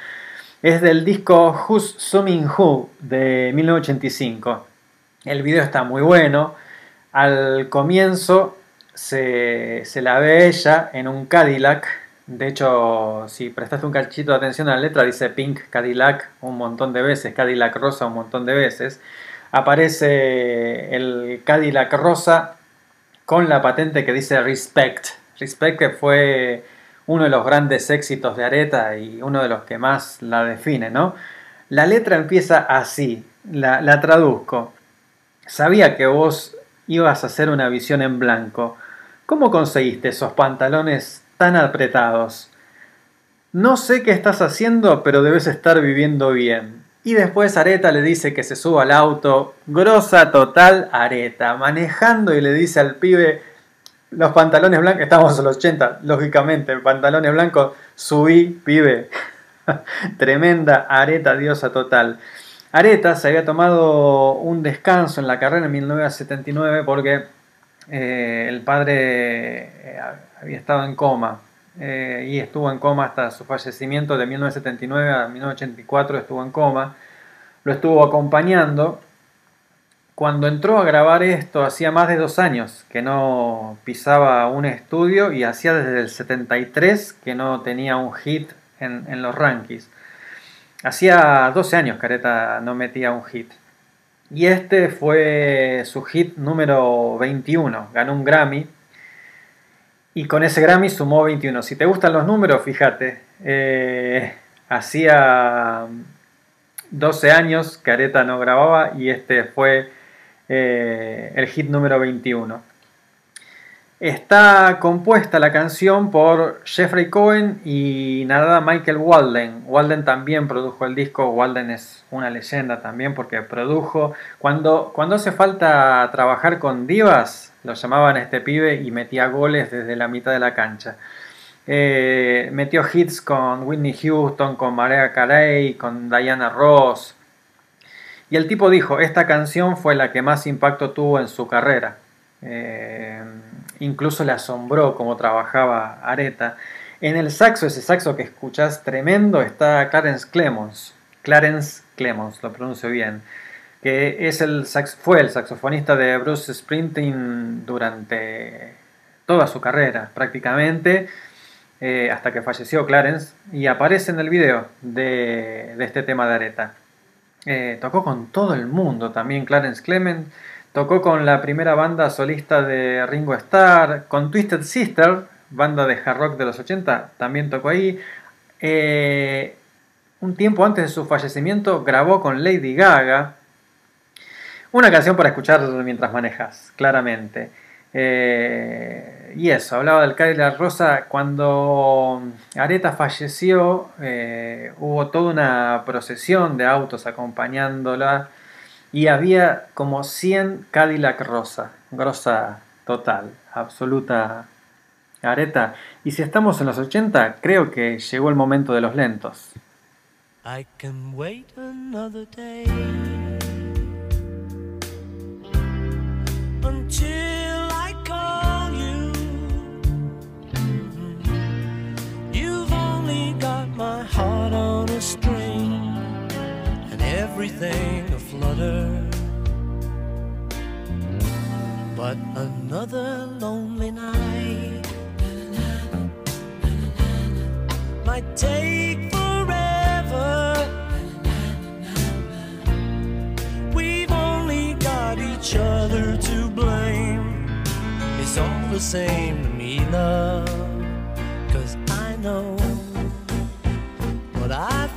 Es del disco Who's Summing Who de 1985. El video está muy bueno. Al comienzo se, se la ve ella en un Cadillac De hecho, si prestaste un cachito de atención a la letra, dice Pink Cadillac un montón de veces, Cadillac Rosa un montón de veces. Aparece el Cadillac Rosa con la patente que dice Respect. Respect que fue uno de los grandes éxitos de Areta y uno de los que más la define, ¿no? La letra empieza así, la, la traduzco. Sabía que vos ibas a hacer una visión en blanco. ¿Cómo conseguiste esos pantalones tan apretados? No sé qué estás haciendo, pero debes estar viviendo bien. Y después Areta le dice que se suba al auto. Grosa total Areta, manejando y le dice al pibe, los pantalones blancos, estamos en los 80, lógicamente, pantalones blancos, subí, pibe. Tremenda Areta, diosa total. Areta se había tomado un descanso en la carrera en 1979 porque eh, el padre eh, había estado en coma eh, y estuvo en coma hasta su fallecimiento de 1979 a 1984 estuvo en coma. Lo estuvo acompañando. Cuando entró a grabar esto, hacía más de dos años que no pisaba un estudio y hacía desde el 73 que no tenía un hit en, en los rankings. Hacía 12 años que Areta no metía un hit. Y este fue su hit número 21. Ganó un Grammy. Y con ese Grammy sumó 21. Si te gustan los números, fíjate. eh, hacía 12 años que Areta no grababa y este fue eh, el hit número 21. Está compuesta la canción por Jeffrey Cohen y narrada Michael Walden. Walden también produjo el disco. Walden es una leyenda también porque produjo. Cuando, cuando hace falta trabajar con divas, lo llamaban este pibe y metía goles desde la mitad de la cancha. Eh, metió hits con Whitney Houston, con Mariah Carey, con Diana Ross. Y el tipo dijo, esta canción fue la que más impacto tuvo en su carrera. Eh, incluso le asombró cómo trabajaba Areta. En el saxo, ese saxo que escuchás tremendo, está Clarence Clemons. Clarence Clemons, lo pronuncio bien. Que es el fue el saxofonista de Bruce Springsteen durante toda su carrera, prácticamente, eh, hasta que falleció Clarence. Y aparece en el video de, de este tema de Areta. Eh, tocó con todo el mundo también Clarence Clement. Tocó con la primera banda solista de Ringo Starr, con Twisted Sister, banda de hard rock de los 80, también tocó ahí. Eh, un tiempo antes de su fallecimiento grabó con Lady Gaga. Una canción para escuchar mientras manejas, claramente. Eh, y eso, hablaba del Cadillac Rosa. Cuando Areta falleció, eh, hubo toda una procesión de autos acompañándola y había como 100 Cadillac Rosa. Grosa total, absoluta Areta. Y si estamos en los 80, creo que llegó el momento de los lentos. I can wait another day everything aflutter. But another lonely night might take forever. We've only got each other to. It's all the same to me, love. Cause I know what I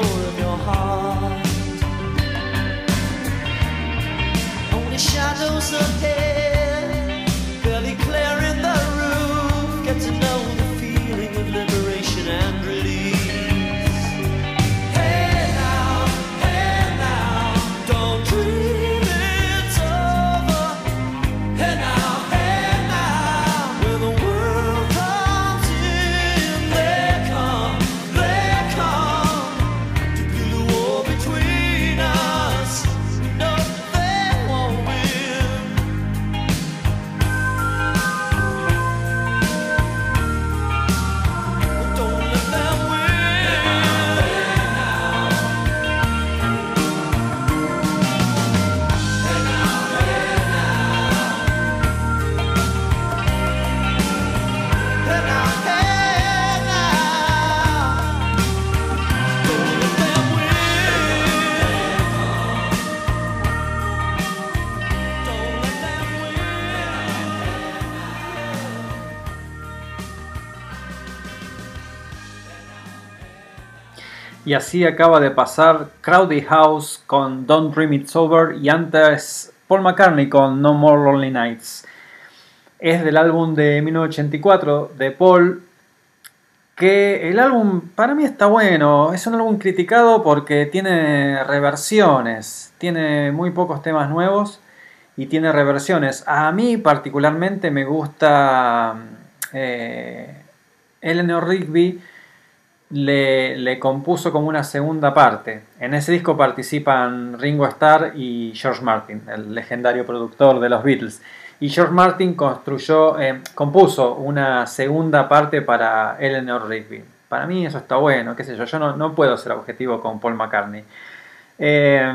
to the door of your Y así acaba de pasar Crowdy House con Don't Dream It's Over y antes Paul McCartney con No More Lonely Nights. Es del álbum de 1984 de Paul, que el álbum para mí está bueno. Es un álbum criticado porque tiene reversiones, tiene muy pocos temas nuevos y tiene reversiones. A mí particularmente me gusta eh, Eleanor Rigby le, compuso como una segunda parte. En ese disco participan Ringo Starr y George Martin, el legendario productor de los Beatles. Y George Martin construyó, eh, compuso una segunda parte para Eleanor Rigby. Para mí eso está bueno, qué sé yo, yo no, puedo ser objetivo con Paul McCartney. Eh,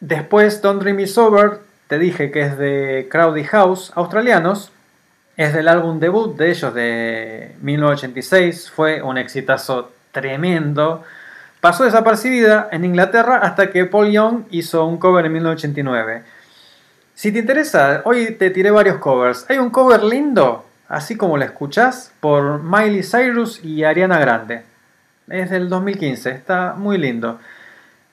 después Don't Dream Is Over, te dije que es de Crowdy House, australianos. Es del álbum debut de ellos de 1986. Fue un exitazo tremendo. Pasó desapercibida en Inglaterra hasta que Paul Young hizo un cover en 1989. Si te interesa, hoy te tiré varios covers. Hay un cover lindo, así como lo escuchás, por Miley Cyrus y Ariana Grande. Es del 2015, está muy lindo.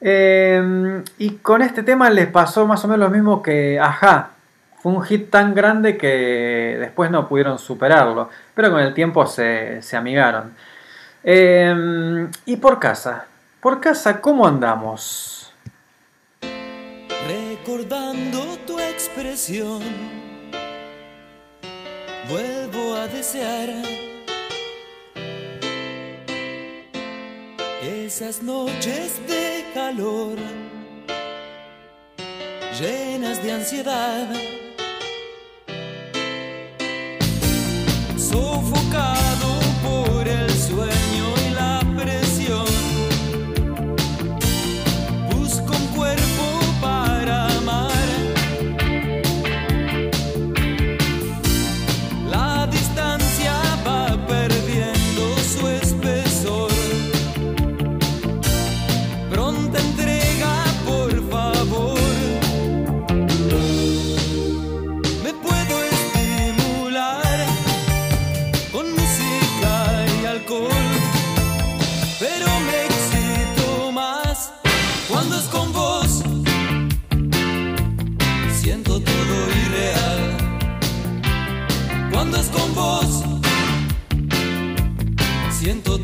Eh, y con este tema les pasó más o menos lo mismo que Aja. Un hit tan grande que después no pudieron superarlo, pero con el tiempo se, amigaron. Eh, y por casa, por casa, ¿cómo andamos? Recordando tu expresión, vuelvo a desear esas noches de calor, llenas de ansiedad, sufocar. Cuando es con vos. Siento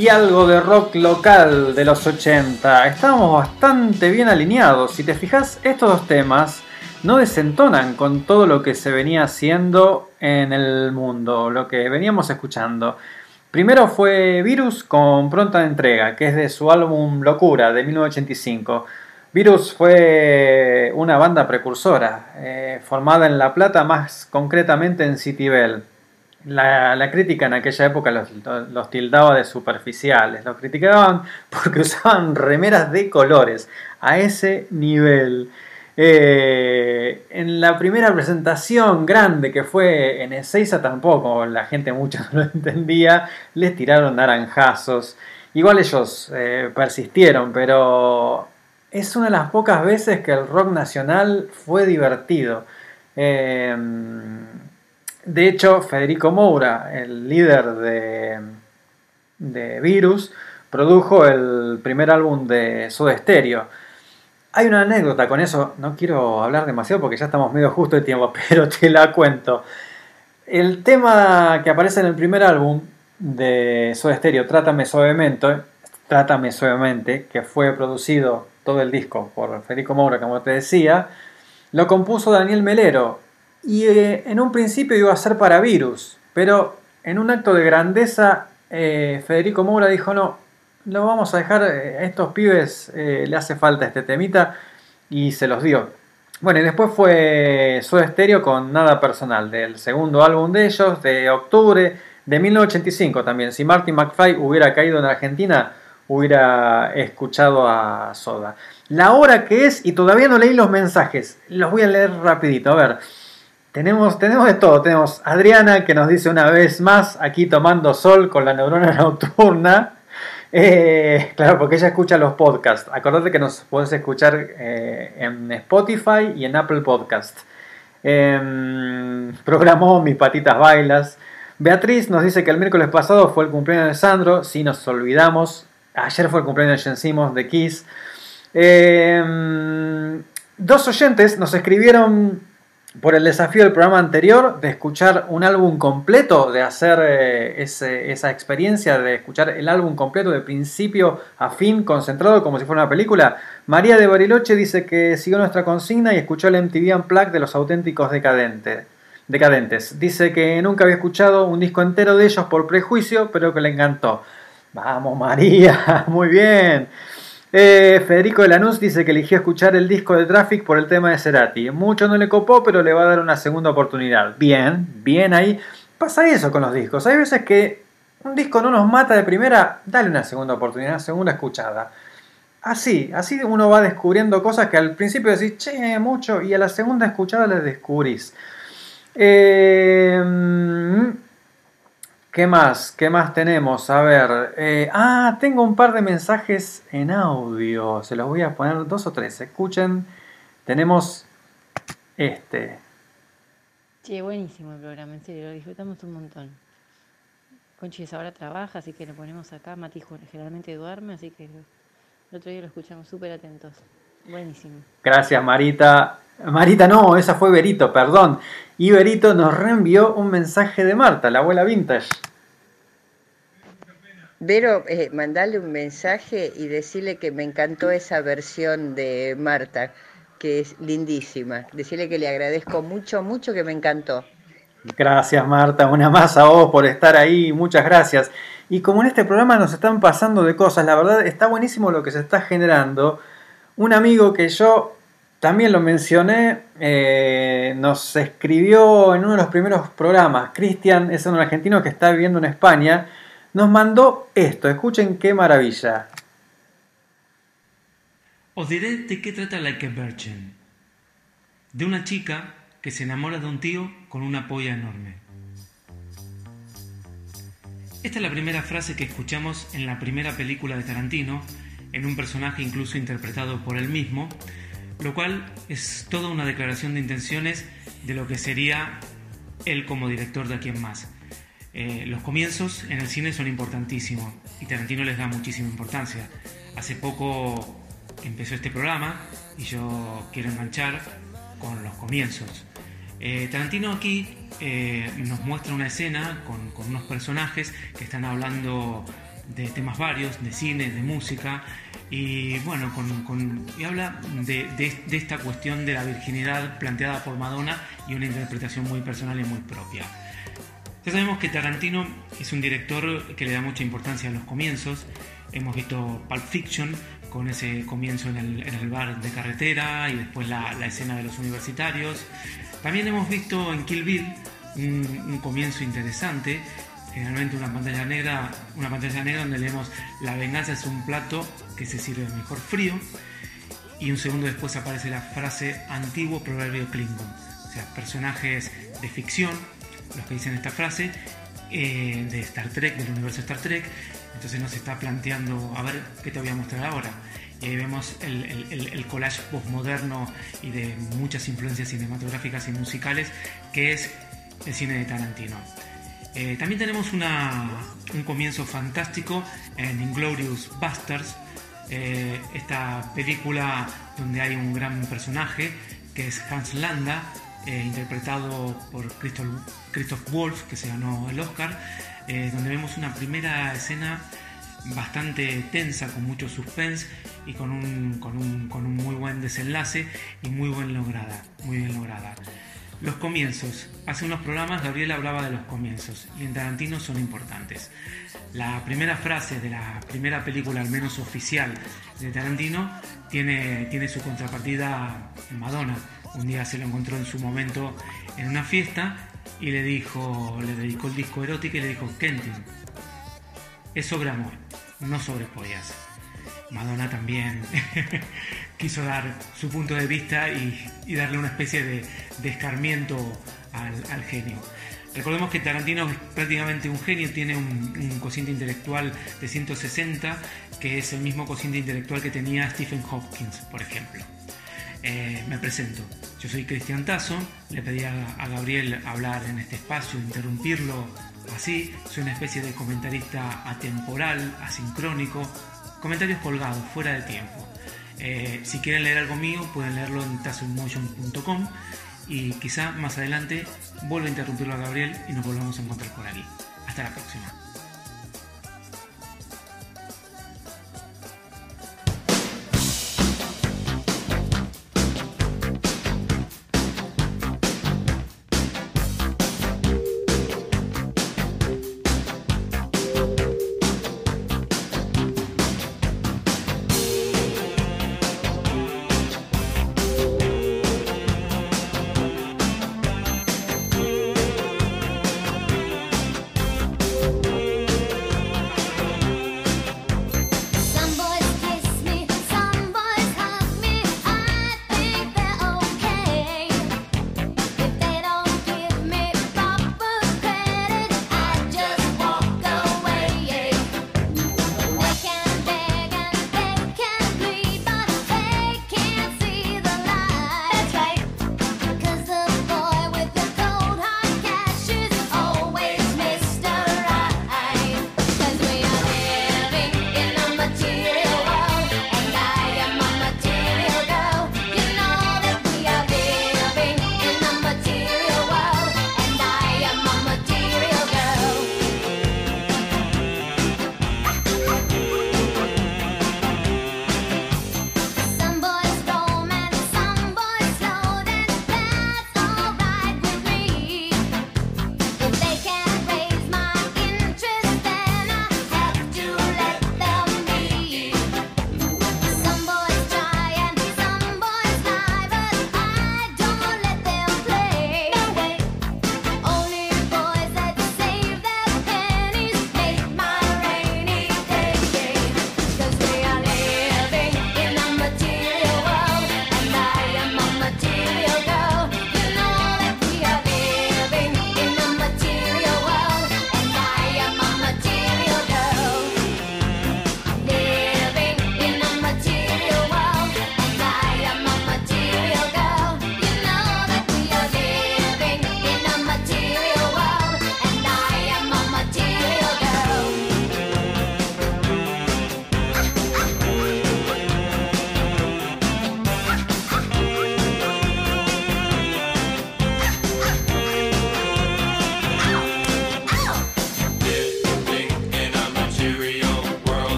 y algo de rock local de los 80. Estábamos bastante bien alineados. Si te fijas, estos dos temas no desentonan con todo lo que se venía haciendo en el mundo, lo que veníamos escuchando. Primero fue Virus con pronta entrega, que es de su álbum Locura de 1985. Virus fue una banda precursora, eh, formada en La Plata, más concretamente en Citibel. La, crítica en aquella época los, los tildaba de superficiales, los criticaban porque usaban remeras de colores, a ese nivel. Eh, en la primera presentación grande que fue en Ezeiza tampoco, la gente mucho no lo entendía, les tiraron naranjazos. Igual ellos eh, persistieron, pero es una de las pocas veces que el rock nacional fue divertido. Eh, de hecho, Federico Moura, el líder de, de Virus, produjo el primer álbum de Soda Stereo. Hay una anécdota con eso, no quiero hablar demasiado porque ya estamos medio justo de tiempo, pero te la cuento. El tema que aparece en el primer álbum de Soda Stereo, Trátame Suavemente, Trátame Suavemente, que fue producido todo el disco por Federico Moura, como te decía, lo compuso Daniel Melero y eh, en un principio iba a ser para Virus, pero en un acto de grandeza eh, Federico Moura dijo no, lo vamos a dejar, eh, a estos pibes le hace falta este temita y se los dio. Bueno, y después fue Soda Stereo con Nada Personal, del segundo álbum de ellos, de octubre de 1985 también. Si Martin McFly hubiera caído en Argentina, hubiera escuchado a Soda. La hora que es, y todavía no leí los mensajes, los voy a leer rapidito, a ver. Tenemos, tenemos de todo, tenemos Adriana que nos dice una vez más, aquí tomando sol con la neurona nocturna. Eh, claro, porque ella escucha los podcasts. Acordate que nos puedes escuchar eh, en Spotify y en Apple Podcast. Em, programó Mis Patitas Bailas. Beatriz nos dice que el miércoles pasado fue el cumpleaños de Sandro. Si nos olvidamos, ayer fue el cumpleaños de Jens de Kiss. Em, dos oyentes nos escribieron por el desafío del programa anterior de escuchar un álbum completo, de hacer eh, ese- esa experiencia de escuchar el álbum completo de principio a fin, concentrado como si fuera una película. María de Bariloche dice que siguió nuestra consigna y escuchó el MTV Unplugged de los auténticos decadentes. decadentes. Dice que nunca había escuchado un disco entero de ellos por prejuicio, pero que le encantó. Vamos María, muy bien. Eh, Federico de Lanús dice que eligió escuchar el disco de Traffic por el tema de Cerati. Mucho no le copó, pero le va a dar una segunda oportunidad. Bien, bien ahí. Pasa eso con los discos. Hay veces que un disco no nos mata de primera, dale una segunda oportunidad, una segunda escuchada. Así, así uno va descubriendo cosas que al principio decís, che, mucho, y a la segunda escuchada les descubrís. Eh, ¿Qué más? ¿Qué más tenemos? A ver. eh, ah, tengo un par de mensajes en audio. Se los voy a poner dos o tres. Escuchen. Tenemos este. Che, buenísimo el programa, en serio, lo disfrutamos un montón. Conchis ahora trabaja, así que lo ponemos acá. Mati generalmente duerme, así que el otro día lo escuchamos súper atentos. Buenísimo. Gracias, Marita. Marita, no, esa fue Berito, perdón. Y Berito nos reenvió un mensaje de Marta, la abuela vintage. Vero, eh, mandale un mensaje y decirle que me encantó esa versión de Marta, que es lindísima. Decirle que le agradezco mucho, mucho, que me encantó. Gracias Marta, una más a vos por estar ahí, muchas gracias. Y como en este programa nos están pasando de cosas, la verdad está buenísimo lo que se está generando. Un amigo que yo también lo mencioné, eh, nos escribió en uno de los primeros programas, Cristian es un argentino que está viviendo en España, nos mandó esto, escuchen qué maravilla. Os diré de qué trata Like a Virgin. De una chica que se enamora de un tío con una polla enorme. Esta es la primera frase que escuchamos en la primera película de Tarantino, en un personaje incluso interpretado por él mismo, lo cual es toda una declaración de intenciones de lo que sería él como director de Aquí Más. Eh, los comienzos en el cine son importantísimos y Tarantino les da muchísima importancia. Hace poco empezó este programa y yo quiero enganchar con los comienzos. Eh, Tarantino aquí eh, nos muestra una escena con, con unos personajes que están hablando de temas varios, de cine, de música, y bueno, con, con- y habla de, de- de esta cuestión de la virginidad planteada por Madonna y una interpretación muy personal y muy propia. Ya sabemos que Tarantino es un director que le da mucha importancia a los comienzos. Hemos visto Pulp Fiction con ese comienzo en el, bar de carretera y después la, la escena de los universitarios. También hemos visto en Kill Bill un, un comienzo interesante, generalmente una pantalla negra, una pantalla negra donde leemos la venganza es un plato que se sirve mejor frío y un segundo después aparece la frase antiguo proverbio Klingon. O sea, personajes de ficción, los que dicen esta frase, eh, de Star Trek, del universo Star Trek. Entonces nos está planteando, a ver, ¿qué te voy a mostrar ahora? Y ahí vemos el, collage postmoderno y de muchas influencias cinematográficas y musicales que es el cine de Tarantino. Eh, también tenemos una- un comienzo fantástico en Inglorious Bastards, eh, esta película donde hay un gran personaje que es Hans Landa, eh, interpretado por Christoph, Wolf, que se ganó el Oscar, eh, donde vemos una primera escena bastante tensa, con mucho suspense y con un, con un, con un muy buen desenlace y muy lograda, muy bien lograda. Los comienzos. Hace unos programas Gabriel hablaba de los comienzos y en Tarantino son importantes. La primera frase de la primera película, al menos oficial, de Tarantino tiene, tiene su contrapartida en Madonna. Un día se lo encontró en su momento en una fiesta y le dijo, le dedicó el disco erótico y le dijo, Kentin, es sobre amor, no sobre pollas. Madonna también quiso dar su punto de vista y, darle una especie de, escarmiento al, al genio. Recordemos que Tarantino es prácticamente un genio, tiene un, un cociente intelectual de 160, que es el mismo cociente intelectual que tenía Stephen Hopkins, por ejemplo. Eh, me presento, yo soy Cristian Tazo, le pedí a, Gabriel hablar en este espacio, interrumpirlo así, soy una especie de comentarista atemporal, asincrónico, comentarios colgados, fuera de tiempo. Eh, si quieren leer algo mío, pueden leerlo en tazoinmotion.com y quizá más adelante vuelva a interrumpirlo a Gabriel y nos volvamos a encontrar por aquí. Hasta la próxima.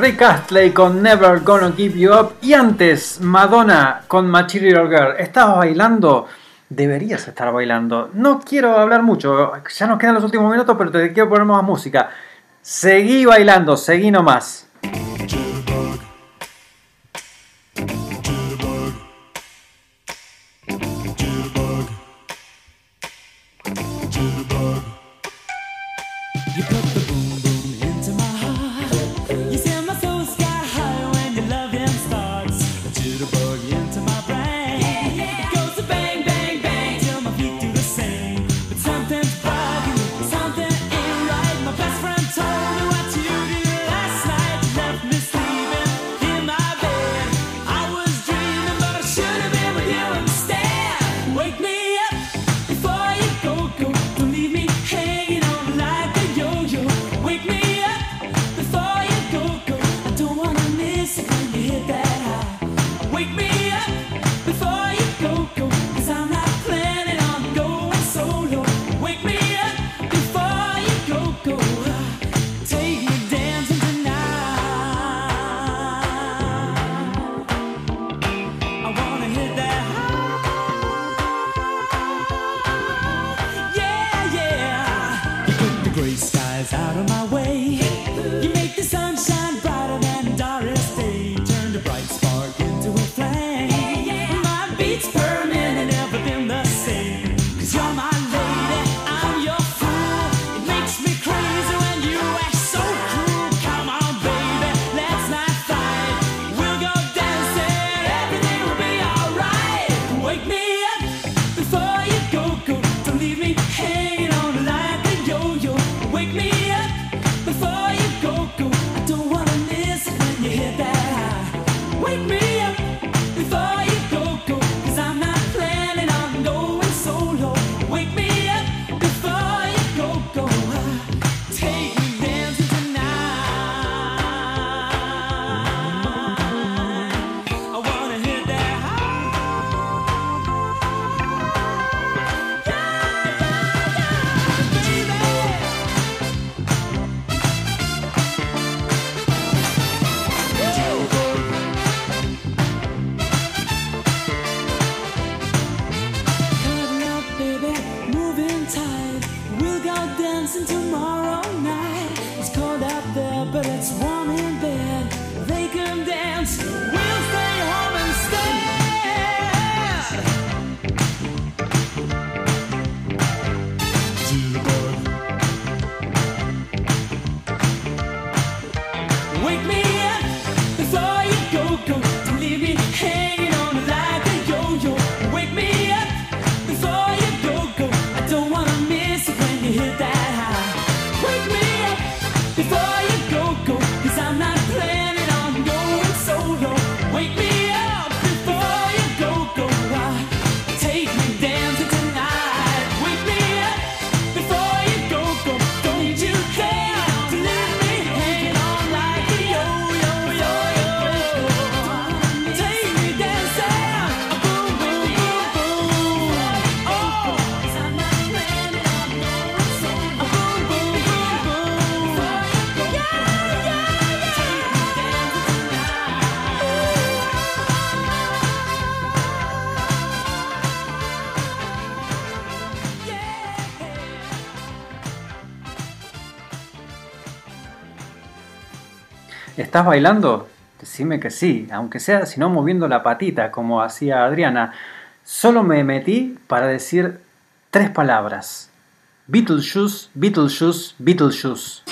Rick Astley con Never Gonna Give You Up y antes Madonna con Material Girl. ¿Estabas bailando? Deberías estar bailando. No quiero hablar mucho, ya nos quedan los últimos minutos, pero te quiero poner más música. Seguí bailando, seguí nomás. ¿Estás bailando? Decime que sí, aunque sea si no moviendo la patita como hacía Adriana. Solo me metí para decir tres palabras. Beetlejuice, Beetlejuice, Beetlejuice.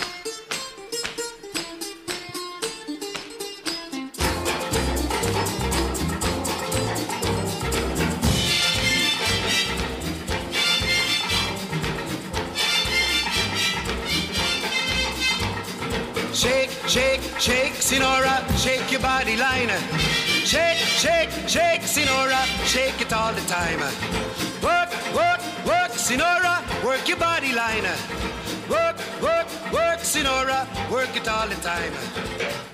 Shake, Sinora, shake your body liner. Shake, shake, shake, Sinora, shake it all the time. Work, work, work, Sinora, work your body liner. Work, work, work, Sinora, work it all the time.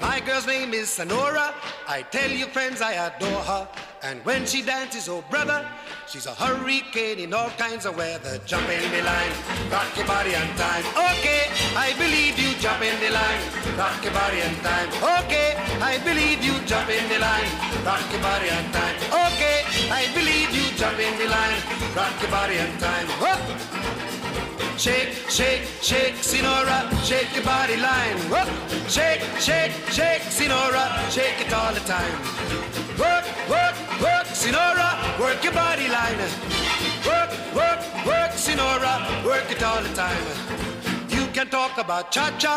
My girl's name is Sonora. I tell you, friends, I adore her. And when she dances, oh brother, she's a hurricane in all kinds of weather. Jump in the line, rock your body on time. Okay, I believe you. Jump in the line, rock your body on time. Okay, I believe you. Jump in the line, rock your body on time. Okay, I believe you. Jump in the line, rock your body on time. Whoop. Shake, shake, shake, Sinora, shake your body line. Whoop. Shake, shake, shake, Sinora, shake it all the time. Work, work, work, Sinora, work your body line. Work, work, work, Sinora, work it all the time. You can talk about cha-cha,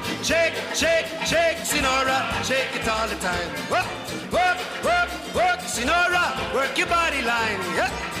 Shake, shake, shake, Sinora, shake it all the time. Work, work, work, work, Sinora, work your body line. Yeah.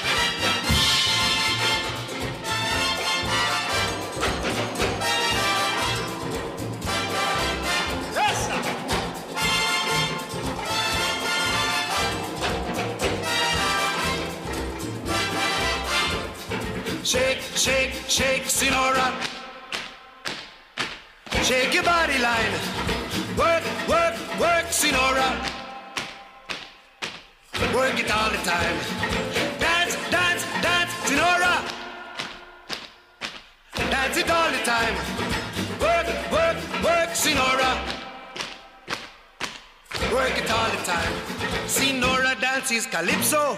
Shake, shake, shake, Sinora. Shake your body line. Work, work, work, Sinora. Work it all the time. Dance, dance, dance, Sinora. Dance it all the time. Work, work, work, Sinora. Work it all the time. Sinora dances calypso.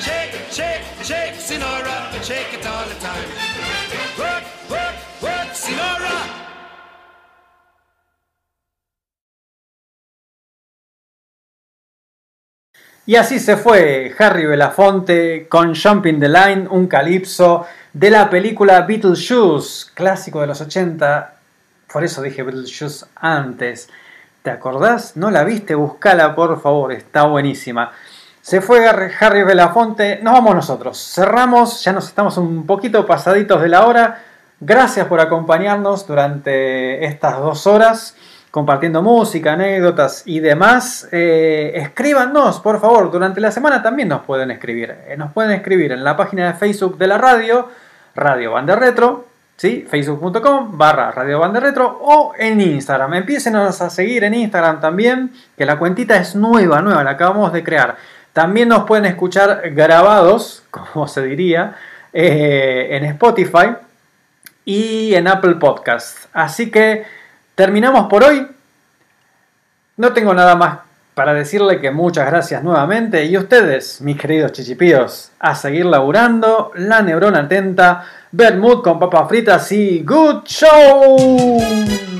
Shake, shake, shake, shake it all the time. Work, work, work. Y así se fue Harry Belafonte con Jumping the Line, un calipso de la película Beetlejuice, clásico de los 80. Por eso dije Beetlejuice antes. ¿Te acordás? ¿No la viste? Buscala por favor, está buenísima. Se fue Harry Belafonte, nos vamos nosotros. Cerramos, ya nos estamos un poquito pasaditos de la hora. Gracias por acompañarnos durante estas dos horas, compartiendo música, anécdotas y demás. Eh, escríbanos, por favor, durante la semana también nos pueden escribir. Eh, nos pueden escribir en la página de Facebook de la radio, Radio Banda Retro, ¿sí? facebook.com barra Radio Banda o en Instagram. Empiecen a seguir en Instagram también, que la cuentita es nueva, nueva, la acabamos de crear. También nos pueden escuchar grabados, como se diría, eh, en Spotify y en Apple Podcast. Así que terminamos por hoy. No tengo nada más para decirle que muchas gracias nuevamente y ustedes, mis queridos chichipíos, a seguir laburando, la neurona atenta, Bermud con papas fritas y good show.